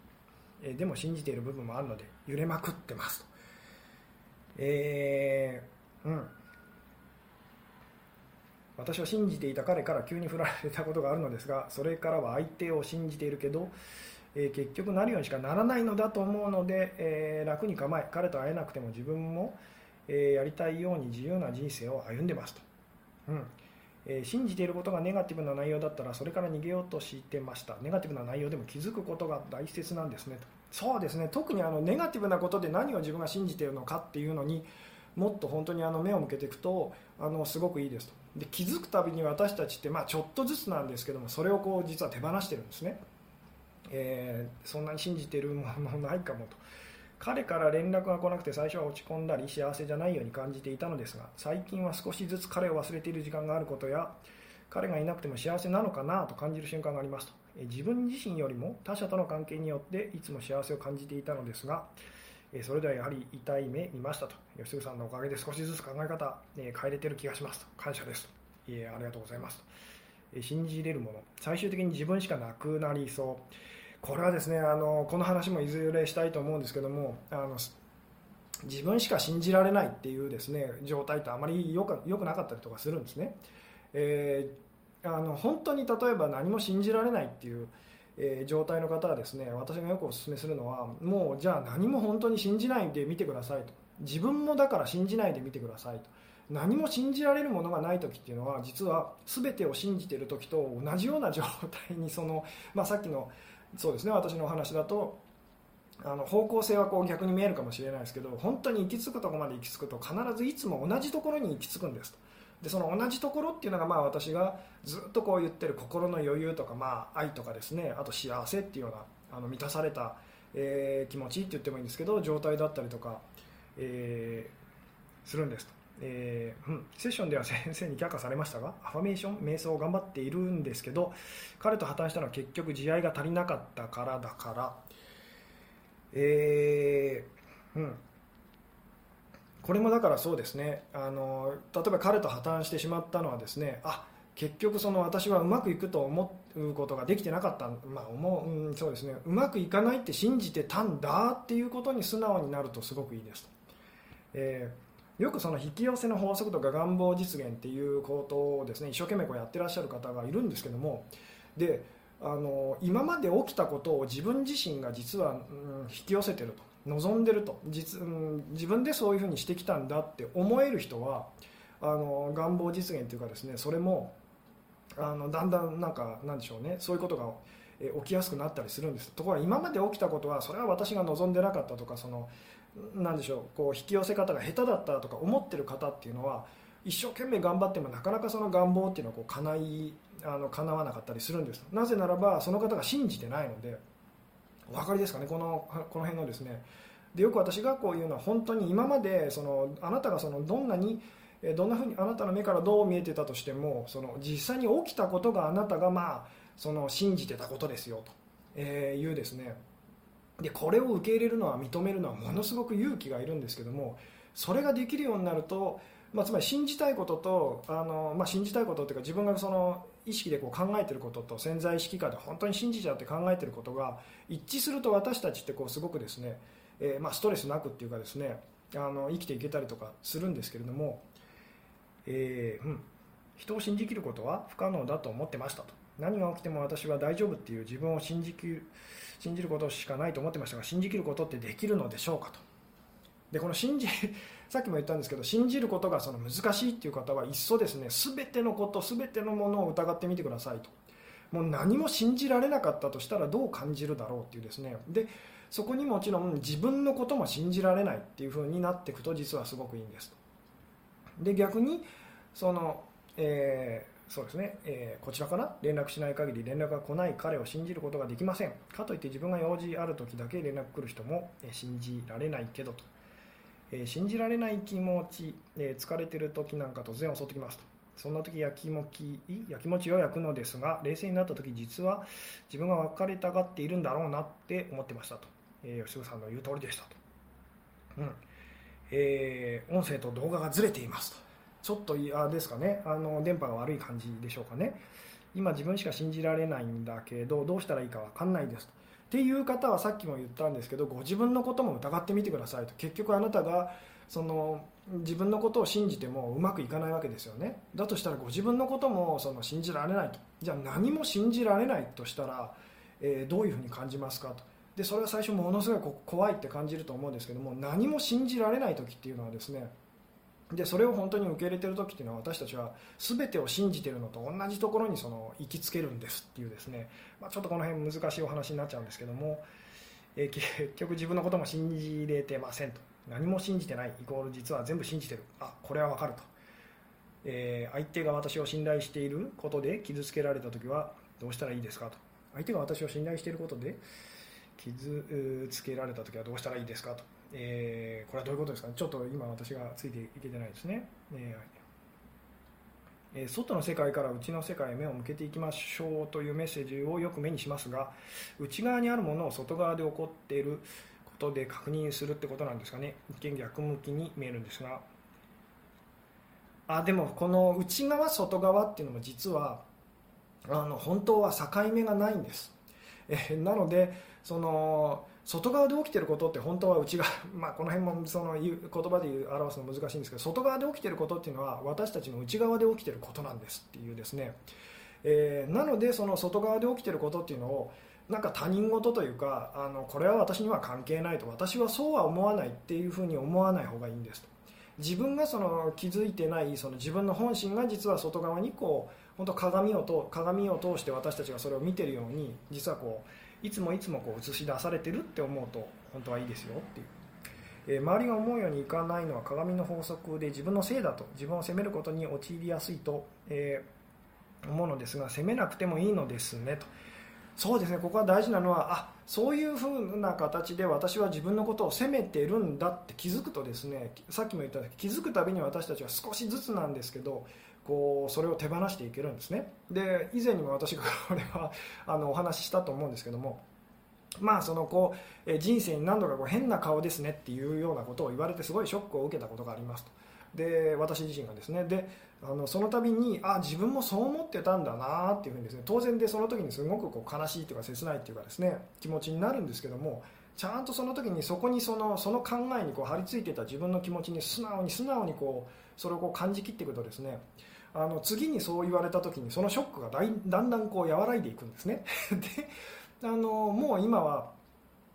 えでも信じている部分もあるので揺れまくってますと、えー、うん。私は信じていた彼から急に振られたことがあるのですがそれからは相手を信じているけど、えー、結局なるようにしかならないのだと思うので、えー、楽に構え彼と会えなくても自分も、えー、やりたいように自由な人生を歩んでますと、うん。え信じていることがネガティブな内容だったらそれから逃げようとしてました。ネガティブな内容でも気づくことが大切なんですねと。そうですね。特にあのネガティブなことで何を自分が信じているのかっていうのにもっと本当にあの目を向けていくとあのすごくいいですと。で気づくたびに私たちって、まあ、ちょっとずつなんですけどもそれをこう実は手放してるんですね、えー、そんなに信じてるものないかもと。彼から連絡が来なくて最初は落ち込んだり幸せじゃないように感じていたのですが最近は少しずつ彼を忘れている時間があることや彼がいなくても幸せなのかなと感じる瞬間がありますと。自分自身よりも他者との関係によっていつも幸せを感じていたのですがそれではやはり痛い目見ましたと。吉純さんのおかげで少しずつ考え方変えれてる気がしますと。感謝ですと。ありがとうございますと。信じれるもの。最終的に自分しかなくなりそう。これはですねあのこの話もいずれしたいと思うんですけどもあの自分しか信じられないっていうですね状態ってあまり良くくなかったりとかするんですね、えー、あの本当に例えば何も信じられないっていう、えー、状態の方はですね私がよくお勧めするのはもうじゃあ何も本当に信じないで見てくださいと。自分もだから信じないで見てくださいと。何も信じられるものがない時っていうのは実は全てを信じている時と同じような状態にその、まあ、さっきのそうですね私のお話だとあの方向性はこう逆に見えるかもしれないですけど本当に行き着くところまで行き着くと必ずいつも同じところに行き着くんです。とでその同じところっていうのがまあ私がずっとこう言ってる心の余裕とかまあ愛とかですねあと幸せっていうようなあの満たされた、えー、気持ちって言ってもいいんですけど状態だったりとか、えー、するんですと。えー、うん、セッションでは先生に却下されましたがアファメーション瞑想を頑張っているんですけど彼と破綻したのは結局慈愛が足りなかったからだから。えー、うん。これもだからそうですね。あの例えば彼と破綻してしまったのはですねあ結局その私はうまくいくと思うことができてなかった、まあ思ううん、そうですね。うまくいかないって信じてたんだっていうことに素直になるとすごくいいです。えーよくその引き寄せの法則とか願望実現っていうことをですね一生懸命こうやってらっしゃる方がいるんですけどもであの今まで起きたことを自分自身が実は、うん、引き寄せてると望んでると実、うん、自分でそういうふうにしてきたんだって思える人はあの願望実現というかですねそれもあのだんだんなんかなんでしょうねそういうことが、起きやすくなったりするんです。ところが今まで起きたことはそれは私が望んでなかったとかそのなんでしょうこう引き寄せ方が下手だったとか思ってる方っていうのは一生懸命頑張ってもなかなかその願望っていうのはこう叶いあの叶わなかったりするんです。なぜならばその方が信じてないのでお分かりですかねこのこの辺のですね。でよく私がこういうのは本当に今までそのあなたがそのどんなにどんなふうにあなたの目からどう見えてたとしてもその実際に起きたことがあなたがまあその信じてたことですよというですね。でこれを受け入れるのは認めるのはものすごく勇気がいるんですけどもそれができるようになると、まあ、つまり信じたいこととあの、まあ、信じたいことっていうか自分がその意識でこう考えてることと潜在意識下で本当に信じちゃって考えてることが一致すると私たちってこうすごくですね、えー、まあ、ストレスなくっていうかですねあの生きていけたりとかするんですけれども、えーうん、人を信じきることは不可能だと思ってましたと。何が起きても私は大丈夫っていう自分を信じきる信じることしかないと思ってましたが信じきることってできるのでしょうかと。でこの信じ さっきも言ったんですけど信じることがその難しいっていう方はいっそですね。全てのこと全てのものを疑ってみてくださいと。もう何も信じられなかったとしたらどう感じるだろうっていうですね。でそこにもちろん自分のことも信じられないっていう風になっていくと実はすごくいいんです。とで逆にその、えーそうですね、えー、こちらから連絡しない限り連絡が来ない彼を信じることができません。かといって自分が用事ある時だけ連絡来る人も、えー、信じられないけどと、えー、信じられない気持ち、え疲れてる時なんか突然襲ってきますと。そんな時焼きもち焼きもちを焼くのですが冷静になった時実は自分が別れたがっているんだろうなって思ってましたと、え吉尾さんの言う通りでしたと、うん。え音声と動画がずれていますと。ちょっと嫌ですかね。あの電波が悪い感じでしょうかね。今自分しか信じられないんだけどどうしたらいいか分かんないですっていう方はさっきも言ったんですけどご自分のことも疑ってみてくださいと。結局あなたがその自分のことを信じてもうまくいかないわけですよね。だとしたらご自分のこともその信じられないと。じゃあ何も信じられないとしたら、えー、どういうふうに感じますかと。でそれは最初ものすごい怖いって感じると思うんですけども何も信じられない時っていうのはですねでそれを本当に受け入れてる時っていうのは私たちは全てを信じてるのと同じところにその行きつけるんですっていうですね、まあ、ちょっとこの辺難しいお話になっちゃうんですけども、え、結局自分のことも信じれてませんと。何も信じてないイコール実は全部信じてる。あこれは分かると、えー、相手が私を信頼していることで傷つけられた時はどうしたらいいですかと。相手が私を信頼していることで傷つけられた時はどうしたらいいですかと。えー、これはどういうことですかちょっと今私がついていけてないですね、えー、外の世界から内の世界へ目を向けていきましょうというメッセージをよく目にしますが内側にあるものを外側で起こっていることで確認するってことなんですかね？一見逆向きに見えるんですが。あでもこの内側外側っていうのも実はあの本当は境目がないんです、え、なのでその外側で起きてることって本当は内側、まあ、この辺もその言葉で言う表すの難しいんですけど外側で起きてることっていうのは私たちの内側で起きてることなんですっていうですね、えー、なのでその外側で起きてることっていうのをなんか他人事というかあのこれは私には関係ないと私はそうは思わないっていうふうに思わない方がいいんです。と自分がその気づいてないその自分の本心が実は外側にこう本当鏡をと鏡を通して私たちがそれを見てるように実はこういつもいつもこう映し出されてるって思うと本当はいいですよっていう、え、周りが思うようにいかないのは鏡の法則で自分のせいだと自分を責めることに陥りやすいと、え、思うのですが責めなくてもいいのですねと。そうですねここは大事なのはあそういうふうな形で私は自分のことを責めてるんだって気づくとですねさっきも言った気づくたびに私たちは少しずつなんですけどこうそれを手放していけるんですね。で以前にも私がこれは あのお話ししたと思うんですけどもまあそのこうえ人生に何度かこう変な顔ですねっていうようなことを言われてすごいショックを受けたことがありますと。で私自身がですね。であのその度にあ自分もそう思ってたんだなっていうふうにですね当然でその時にすごくこう悲しいというか切ないっていうかですね気持ちになるんですけどもちゃんとその時にそこにそのその考えにこう張り付いてた自分の気持ちに素直に素直にこうそれをこう感じきっていくとですねあの次にそう言われた時にそのショックがだだんだんこう和らいでいくんですね。であのもう今は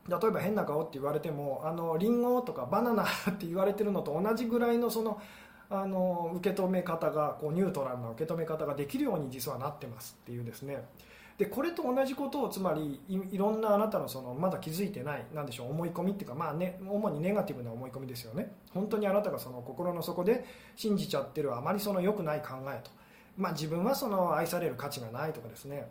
例えば変な顔って言われてもあのリンゴとかバナナ って言われてるのと同じぐらいのそのあの受け止め方がこうニュートラルな受け止め方ができるように実はなってますっていうですね。でこれと同じことをつまりいろんなあなたのそのまだ気づいてないなんでしょう思い込みっていうか、まあね、主にネガティブな思い込みですよね。本当にあなたがその心の底で信じちゃってるあまりその良くない考えと、まあ、自分はその愛される価値がないとかですね。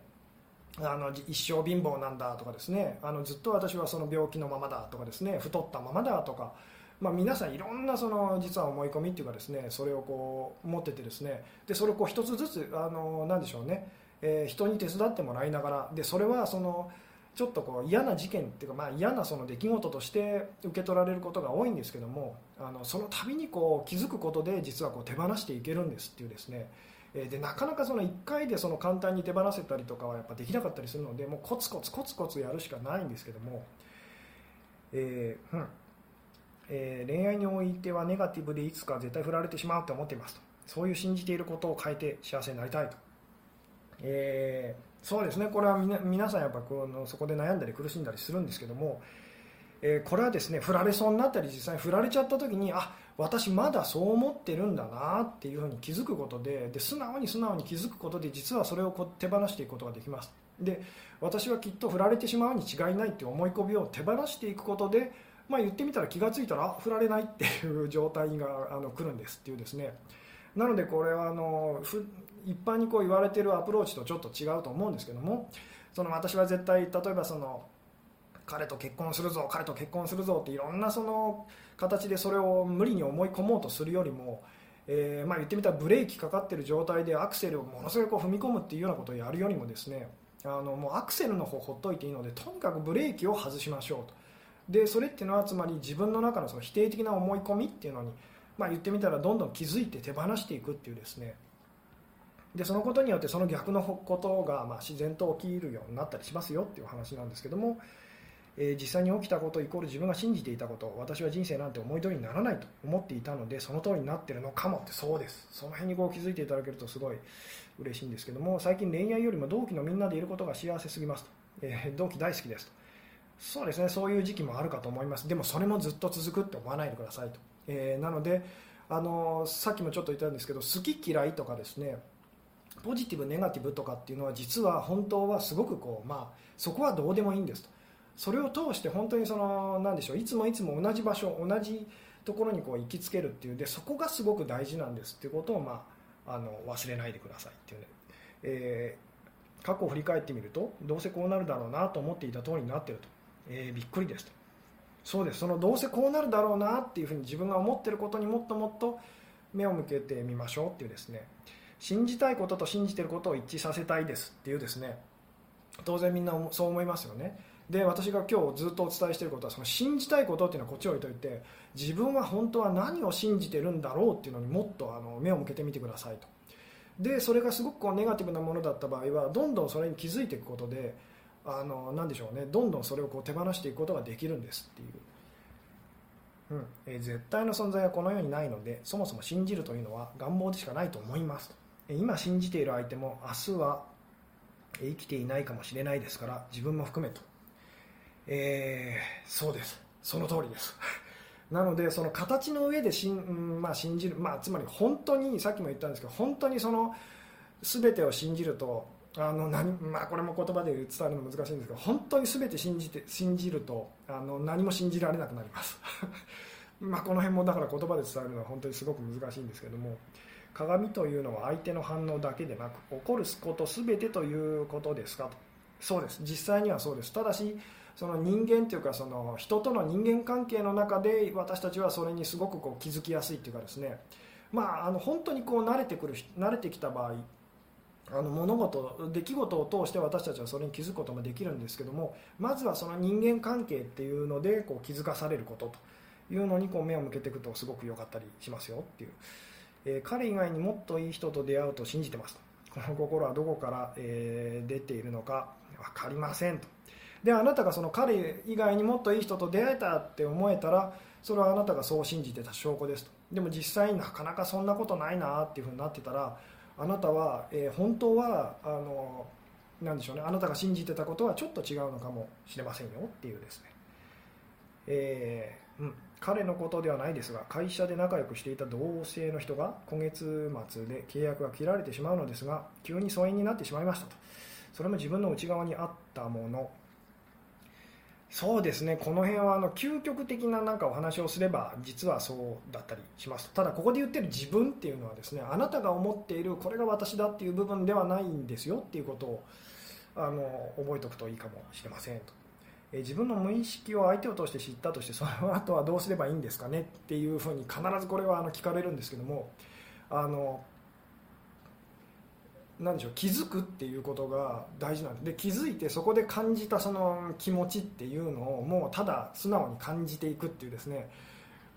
あの一生貧乏なんだとかですね。あのずっと私はその病気のままだとかですね。太ったままだとか、まあ、皆さんいろんなその実は思い込みっていうかですねそれをこう持っててですね。でそれをこう一つずつあのなんでしょうね、えー、人に手伝ってもらいながらでそれはそのちょっとこう嫌な事件っていうか、まあ、嫌なその出来事として受け取られることが多いんですけどもあのその度にこう気づくことで実はこう手放していけるんですっていうですね。でなかなかその1回でその簡単に手放せたりとかはやっぱできなかったりするのでもうコツコツコツコツやるしかないんですけども、えーうん。えー、恋愛においてはネガティブでいつか絶対振られてしまうと思っていますと。そういう信じていることを変えて幸せになりたいと、えー、そうですね。これは皆さんやっぱこのそこで悩んだり苦しんだりするんですけども、えー、これはですね振られそうになったり実際に振られちゃった時にあ私まだそう思ってるんだなっていうふうに気づくことでで素直に素直に気づくことで実はそれをこ手放していくことができます。で私はきっと振られてしまうに違いないっていう思い込みを手放していくことで、まあ、言ってみたら気が付いたら振られないっていう状態があの来るんですっていうですね。なのでこれはあの一般にこう言われているアプローチとちょっと違うと思うんですけどもその私は絶対例えばその彼と結婚するぞ彼と結婚するぞっていろんなその形でそれを無理に思い込もうとするよりも、えー、まあ言ってみたらブレーキかかってる状態でアクセルをものすごい踏み込むっていうようなことをやるよりもですねあのもうアクセルの方ほっといていいのでとにかくブレーキを外しましょうと。でそれっていうのはつまり自分の中のその否定的な思い込みっていうのに、まあ、言ってみたらどんどん気づいて手放していくっていうですねでそのことによってその逆のことがま自然と起きるようになったりしますよっていう話なんですけども、えー、実際に起きたことイコール自分が信じていたこと私は人生なんて思い通りにならないと思っていたのでその通りになってるのかもってそうです。その辺にこう気づいていただけるとすごい嬉しいんですけども最近恋愛よりも同期のみんなでいることが幸せすぎますと、えー、同期大好きですと。そうですね。そういう時期もあるかと思います。でもそれもずっと続くって思わないでくださいと、えー、なのであのさっきもちょっと言ったんですけど好き嫌いとかですねポジティブネガティブとかっていうのは実は本当はすごくこうまあそこはどうでもいいんですと。それを通して本当にその何でしょういつもいつも同じ場所同じところにこう行きつけるっていうでそこがすごく大事なんですっていうことを、まあ、あの忘れないでくださいっていうね、えー、過去を振り返ってみるとどうせこうなるだろうなと思っていた通りになってると、えー、びっくりですと。そうです。そのどうせこうなるだろうなっていうふうに自分が思ってることにもっともっと目を向けてみましょうっていうですね。信じたいことと信じてることを一致させたいですっていうですね。当然みんなそう思いますよね。で私が今日ずっとお伝えしていることはその信じたいことっていうのはこっち置いといて自分は本当は何を信じてるんだろうっていうのにもっとあの目を向けてみてくださいと。でそれがすごくこうネガティブなものだった場合はどんどんそれに気づいていくことであのなでしょうね。どんどんそれをこう手放していくことができるんですっていう、うん。え、絶対の存在はこの世にないのでそもそも信じるというのは願望でしかないと思います今信じている相手も明日は生きていないかもしれないですから自分も含めと。えー、そうです。その通りです。なのでその形の上でしん、まあ、信じる、まあ、つまり本当にさっきも言ったんですけど本当にその全てを信じるとあの何、まあ、これも言葉で伝わるの難しいんですけど本当に全て信じて信じるとあの何も信じられなくなります。まこの辺もだから言葉で伝えるのは本当にすごく難しいんですけども鏡というのは相手の反応だけでなく起こること全てということですかと。そうです。実際にはそうです。ただしその人間というかその人との人間関係の中で私たちはそれにすごくこう気づきやすいというかですね、まあ、あの本当にこう慣れてくる慣れてきた場合あの物事出来事を通して私たちはそれに気づくこともできるんですけどもまずはその人間関係っていうのでこう気づかされることというのにこう目を向けていくとすごく良かったりしますよっていう、えー、彼以外にもっといい人と出会うと信じてます。とこの心はどこから、えー、出ているのか分かりませんと。であなたがその彼以外にもっといい人と出会えたって思えたらそれはあなたがそう信じてた証拠ですと。でも実際なかなかそんなことないなっていうふうになってたらあなたは、えー、本当はあのなでしょうね。あなたが信じてたことはちょっと違うのかもしれませんよっていうですね、えー、うん、彼のことではないですが会社で仲良くしていた同性の人が今月末で契約が切られてしまうのですが急に疎遠になってしまいましたと。それも自分の内側にあったもの。そうですね。この辺はあの究極的ななんかお話をすれば実はそうだったりしますただここで言ってる自分っていうのはですねあなたが思っているこれが私だっていう部分ではないんですよっていうことをあの覚えておくといいかもしれませんと、え自分の無意識を相手を通して知ったとしてその後はどうすればいいんですかねっていうふうに必ずこれはあの聞かれるんですけどもあのなでしょう気づくっていうことが大事なんですで気づいてそこで感じたその気持ちっていうのをもうただ素直に感じていくっていうですね。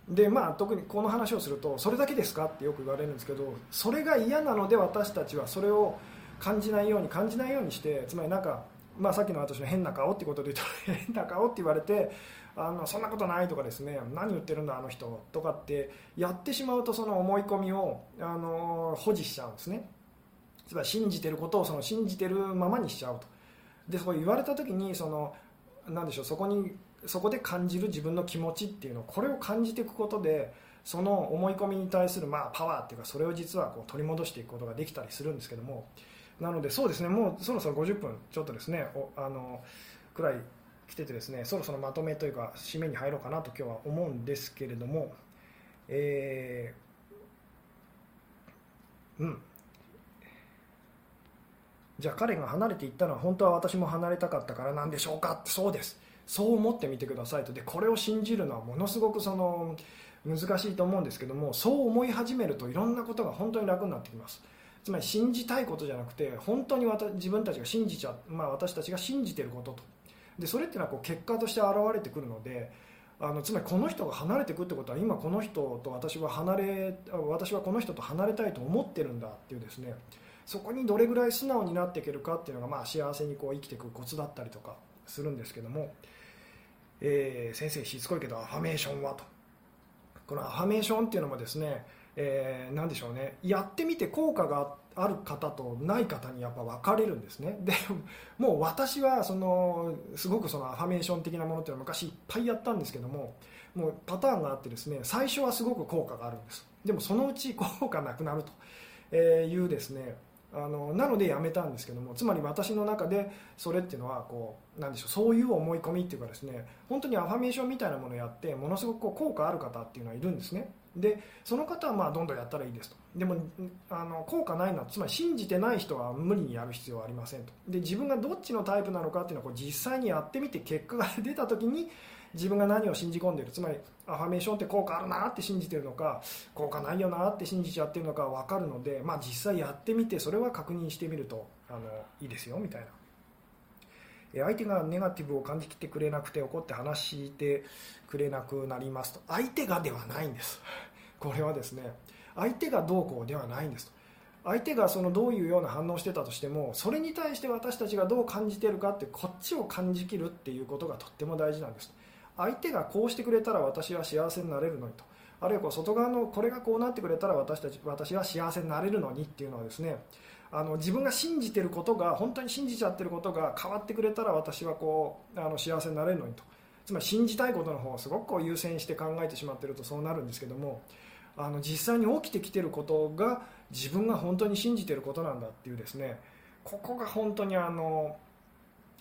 でまあ特にこの話をするとそれだけですかってよく言われるんですけどそれが嫌なので私たちはそれを感じないように感じないようにしてつまりなんか、まあ、さっきの私の変な顔ってことで言うと 変な顔って言われてあのそんなことないとかですね何言ってるんだあの人とかってやってしまうとその思い込みをあの保持しちゃうんですね。つまり信じてることをその信じてるままにしちゃうと。でそこ言われた時にそのなんでしょうそこにそこで感じる自分の気持ちっていうのこれを感じていくことでその思い込みに対するまあパワーっていうかそれを実はこう取り戻していくことができたりするんですけどもなのでそうですね。もうそろそろ50分ちょっとですね。おあのくらい来ててですね。そろそろまとめというか締めに入ろうかなと今日は思うんですけれども。えー、うん。じゃあ彼が離れていったのは本当は私も離れたかったからなんでしょうかそうです。そう思ってみてくださいと。でこれを信じるのはものすごくその難しいと思うんですけどもそう思い始めるといろんなことが本当に楽になってきます。つまり信じたいことじゃなくて本当に自分たちが信じちゃ、まあ、私たちが信じていることと。でそれっていうのはこう結果として現れてくるのであのつまりこの人が離れていくってことは今この人と私は離れ私はこの人と離れたいと思ってるんだっていうですね。そこにどれぐらい素直になっていけるかっていうのが、まあ、幸せにこう生きていくコツだったりとかするんですけども、えー、先生しつこいけどアファメーションはと。このアファメーションっていうのもですね、えー、でしょうね。やってみて効果がある方とない方にやっぱ分かれるんですね。でもう私はそのすごくそのアファメーション的なものっていうのは昔いっぱいやったんですけどももうパターンがあってですね最初はすごく効果があるんです。でもそのうち効果なくなるというですねあのなのでやめたんですけどもつまり私の中でそれっていうのはこうなんでしょうそういう思い込みっていうかですね本当にアファメーションみたいなものをやってものすごくこう効果ある方っていうのはいるんですね。でその方はまあどんどんやったらいいですと。でもあの効果ないのはつまり信じてない人は無理にやる必要はありませんと。で自分がどっちのタイプなのかっていうのはこう実際にやってみて結果が出た時に自分が何を信じ込んでいる。つまりアファメーションって効果あるなって信じてるのか効果ないよなって信じちゃってるのか分かるので、まあ、実際やってみてそれは確認してみるとあのいいですよみたいな。相手がネガティブを感じきってくれなくて怒って話してくれなくなりますと。相手がではないんです。これはですね相手がどうこうではないんですと。相手がそのどういうような反応をしてたとしてもそれに対して私たちがどう感じているかってこっちを感じきるっていうことがとっても大事なんです相手がこうしてくれたら私は幸せになれるのにと。あるいはこう外側のこれがこうなってくれたら私たち私は幸せになれるのにっていうのはですねあの自分が信じてることが本当に信じちゃってることが変わってくれたら私はこうあの幸せになれるのにと。つまり信じたいことの方をすごくこう優先して考えてしまっているとそうなるんですけどもあの実際に起きてきてることが自分が本当に信じてることなんだっていうですね。ここが本当にあの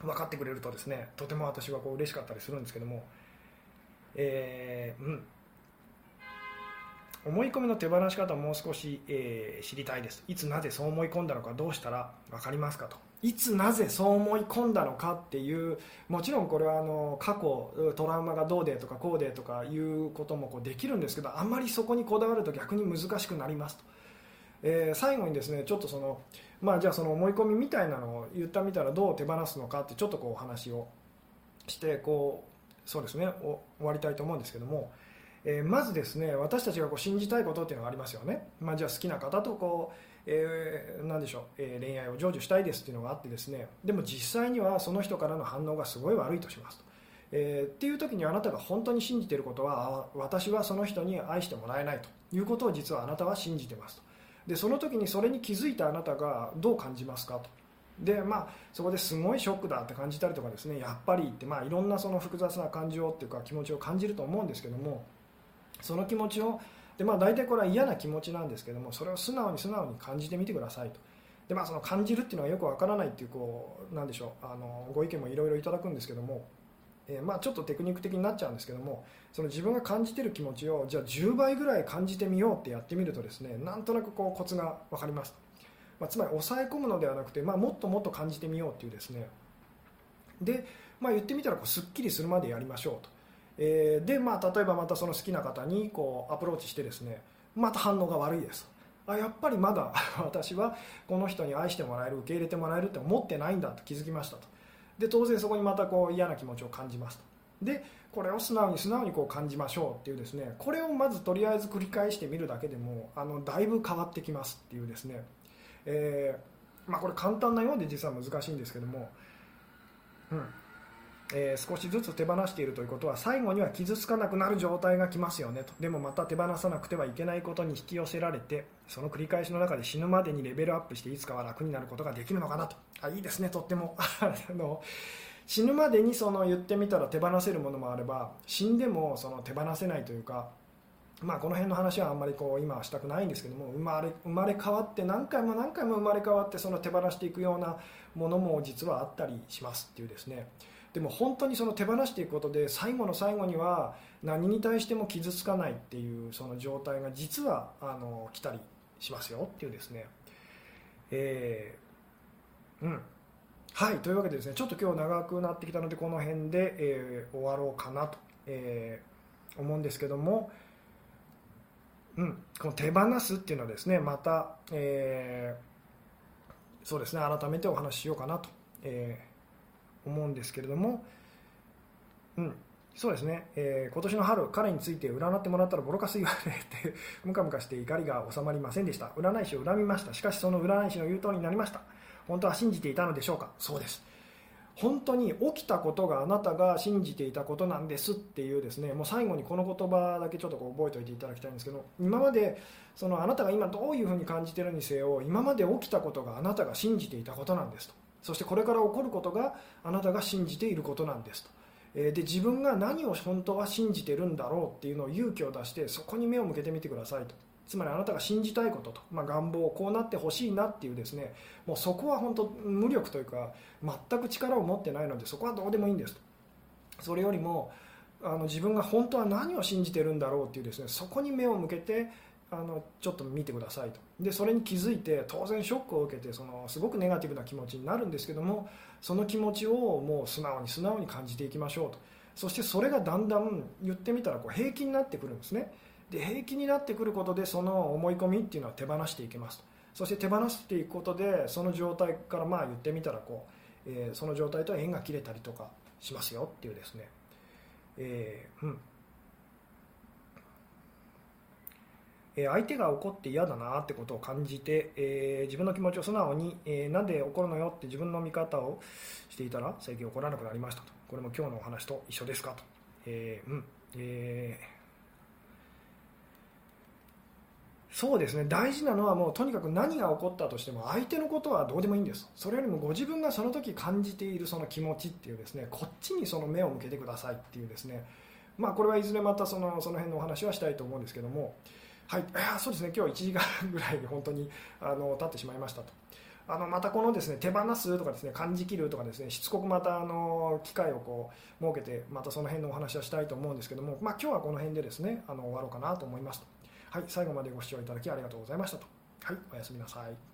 分かってくれるとですねとても私はこう嬉しかったりするんですけども。えー、うん。思い込みの手放し方をもう少し、えー、知りたいです。いつなぜそう思い込んだのかどうしたら分かりますかと。いつなぜそう思い込んだのかっていうもちろんこれはあの過去トラウマがどうでとかこうでとかいうこともこうできるんですけどあんまりそこにこだわると逆に難しくなりますと、えー、最後にですねちょっとそのまあじゃあその思い込みみたいなのを言ったみたらどう手放すのかってちょっとこうお話をしてこうそうですね。終わりたいと思うんですけども、えー、まずですね私たちがこう信じたいことっていうのがありますよね、まあ、じゃあ好きな方とこう、えー、でしょう、えー、恋愛を成就したいですっていうのがあってですねでも実際にはその人からの反応がすごい悪いとしますと。えー、っていう時にあなたが本当に信じていることは私はその人に愛してもらえないと。いうことを実はあなたは信じてますと。でその時にそれに気づいたあなたがどう感じますかと。でまあ、そこですごいショックだって感じたりとかですねやっぱりって、まあ、いろんなその複雑な感情っていうか気持ちを感じると思うんですけどもその気持ちをで、まあ、大体これは嫌な気持ちなんですけどもそれを素直に素直に感じてみてくださいと。でまあ、その感じるっていうのはよくわからないっていうこうなんでしょうあのご意見もいろいろいただくんですけども、えー、まあ、ちょっとテクニック的になっちゃうんですけどもその自分が感じてる気持ちをじゃあ10倍ぐらい感じてみようってやってみるとですねなんとなくこうコツが分かります、まあ、つまり抑え込むのではなくて、まあ、もっともっと感じてみようっていうですね。で、まあ、言ってみたらこうすっきりするまでやりましょうと、えー、で、まあ、例えばまたその好きな方にこうアプローチしてですねまた反応が悪いです。あやっぱりまだ 私はこの人に愛してもらえる受け入れてもらえるって思ってないんだと気づきましたと。で当然そこにまたこう嫌な気持ちを感じますと。でこれを素直に素直にこう感じましょうっていうですねこれをまずとりあえず繰り返してみるだけでもあのだいぶ変わってきますっていうですね、えー、まあ、これ簡単なようで実は難しいんですけども、うん。えー、少しずつ手放しているということは最後には傷つかなくなる状態が来ますよねと。でもまた手放さなくてはいけないことに引き寄せられてその繰り返しの中で死ぬまでにレベルアップしていつかは楽になることができるのかなと。あいいですね。とっても。あの死ぬまでにその言ってみたら手放せるものもあれば死んでもその手放せないというかまあ、この辺の話はあんまりこう今はしたくないんですけども生まれ生まれ変わって何回も何回も生まれ変わってその手放していくようなものも実はあったりしますっていうですね。でも本当にその手放していくことで最後の最後には何に対しても傷つかないっていうその状態が実はあの来たりしますよっていうですね、えー、うん。はいというわけでですねちょっと今日長くなってきたのでこの辺で、えー、終わろうかなと、えー、思うんですけども、うん、この手放すっていうのはですねまた、えー、そうですね改めてお話ししようかなと、えー思うんですけれども、うん、そうですね、えー、今年の春、彼について占ってもらったらボロカス言われて、ムカムカして怒りが収まりませんでした。占い師を恨みました。しかしその占い師の言う通りになりました。本当は信じていたのでしょうか？そうです。本当に起きたことがあなたが信じていたことなんですっていうですねもう最後にこの言葉だけちょっとこう覚えておいていただきたいんですけど今までそのあなたが今どういうふうに感じているにせよ今まで起きたことがあなたが信じていたことなんですとそしてこれから起こることがあなたが信じていることなんですと。で自分が何を本当は信じてるんだろうっていうのを勇気を出してそこに目を向けてみてくださいと。つまりあなたが信じたいことと、まあ、願望こうなってほしいなっていうですね。もうそこは本当無力というか全く力を持ってないのでそこはどうでもいいんですと。それよりもあの自分が本当は何を信じてるんだろうっていうですねそこに目を向けてあのちょっと見てくださいと。でそれに気づいて当然ショックを受けてそのすごくネガティブな気持ちになるんですけどもその気持ちをもう素直に素直に感じていきましょうと。そしてそれがだんだん言ってみたらこう平気になってくるんですね。で平気になってくることでその思い込みっていうのは手放していけますそして手放していくことでその状態からまあ言ってみたらこう、えー、その状態とは縁が切れたりとかしますよっていうですね、えー、うん。え相手が怒って嫌だなってことを感じて、え、自分の気持ちを素直に、え、なんで怒るのよって自分の見方をしていたら最近怒らなくなりましたと。これも今日のお話と一緒ですかと、えー、うん。えーそうですね。大事なのはもうとにかく何が起こったとしても相手のことはどうでもいいんです。それよりもご自分がその時感じているその気持ちっていうですねこっちにその目を向けてくださいっていうですね。まあこれはいずれまたそのその辺のお話はしたいと思うんですけどもはい、そうですね今日1時間ぐらい本当にあの経ってしまいましたと。あのまたこのですね手放すとかですね感じ切るとかですねしつこくまたあの機会をこう設けてまたその辺のお話をしたいと思うんですけども、まあ、今日はこの辺でですねあの終わろうかなと思いますと。はい、最後までご視聴いただきありがとうございましたと。はい、おやすみなさい。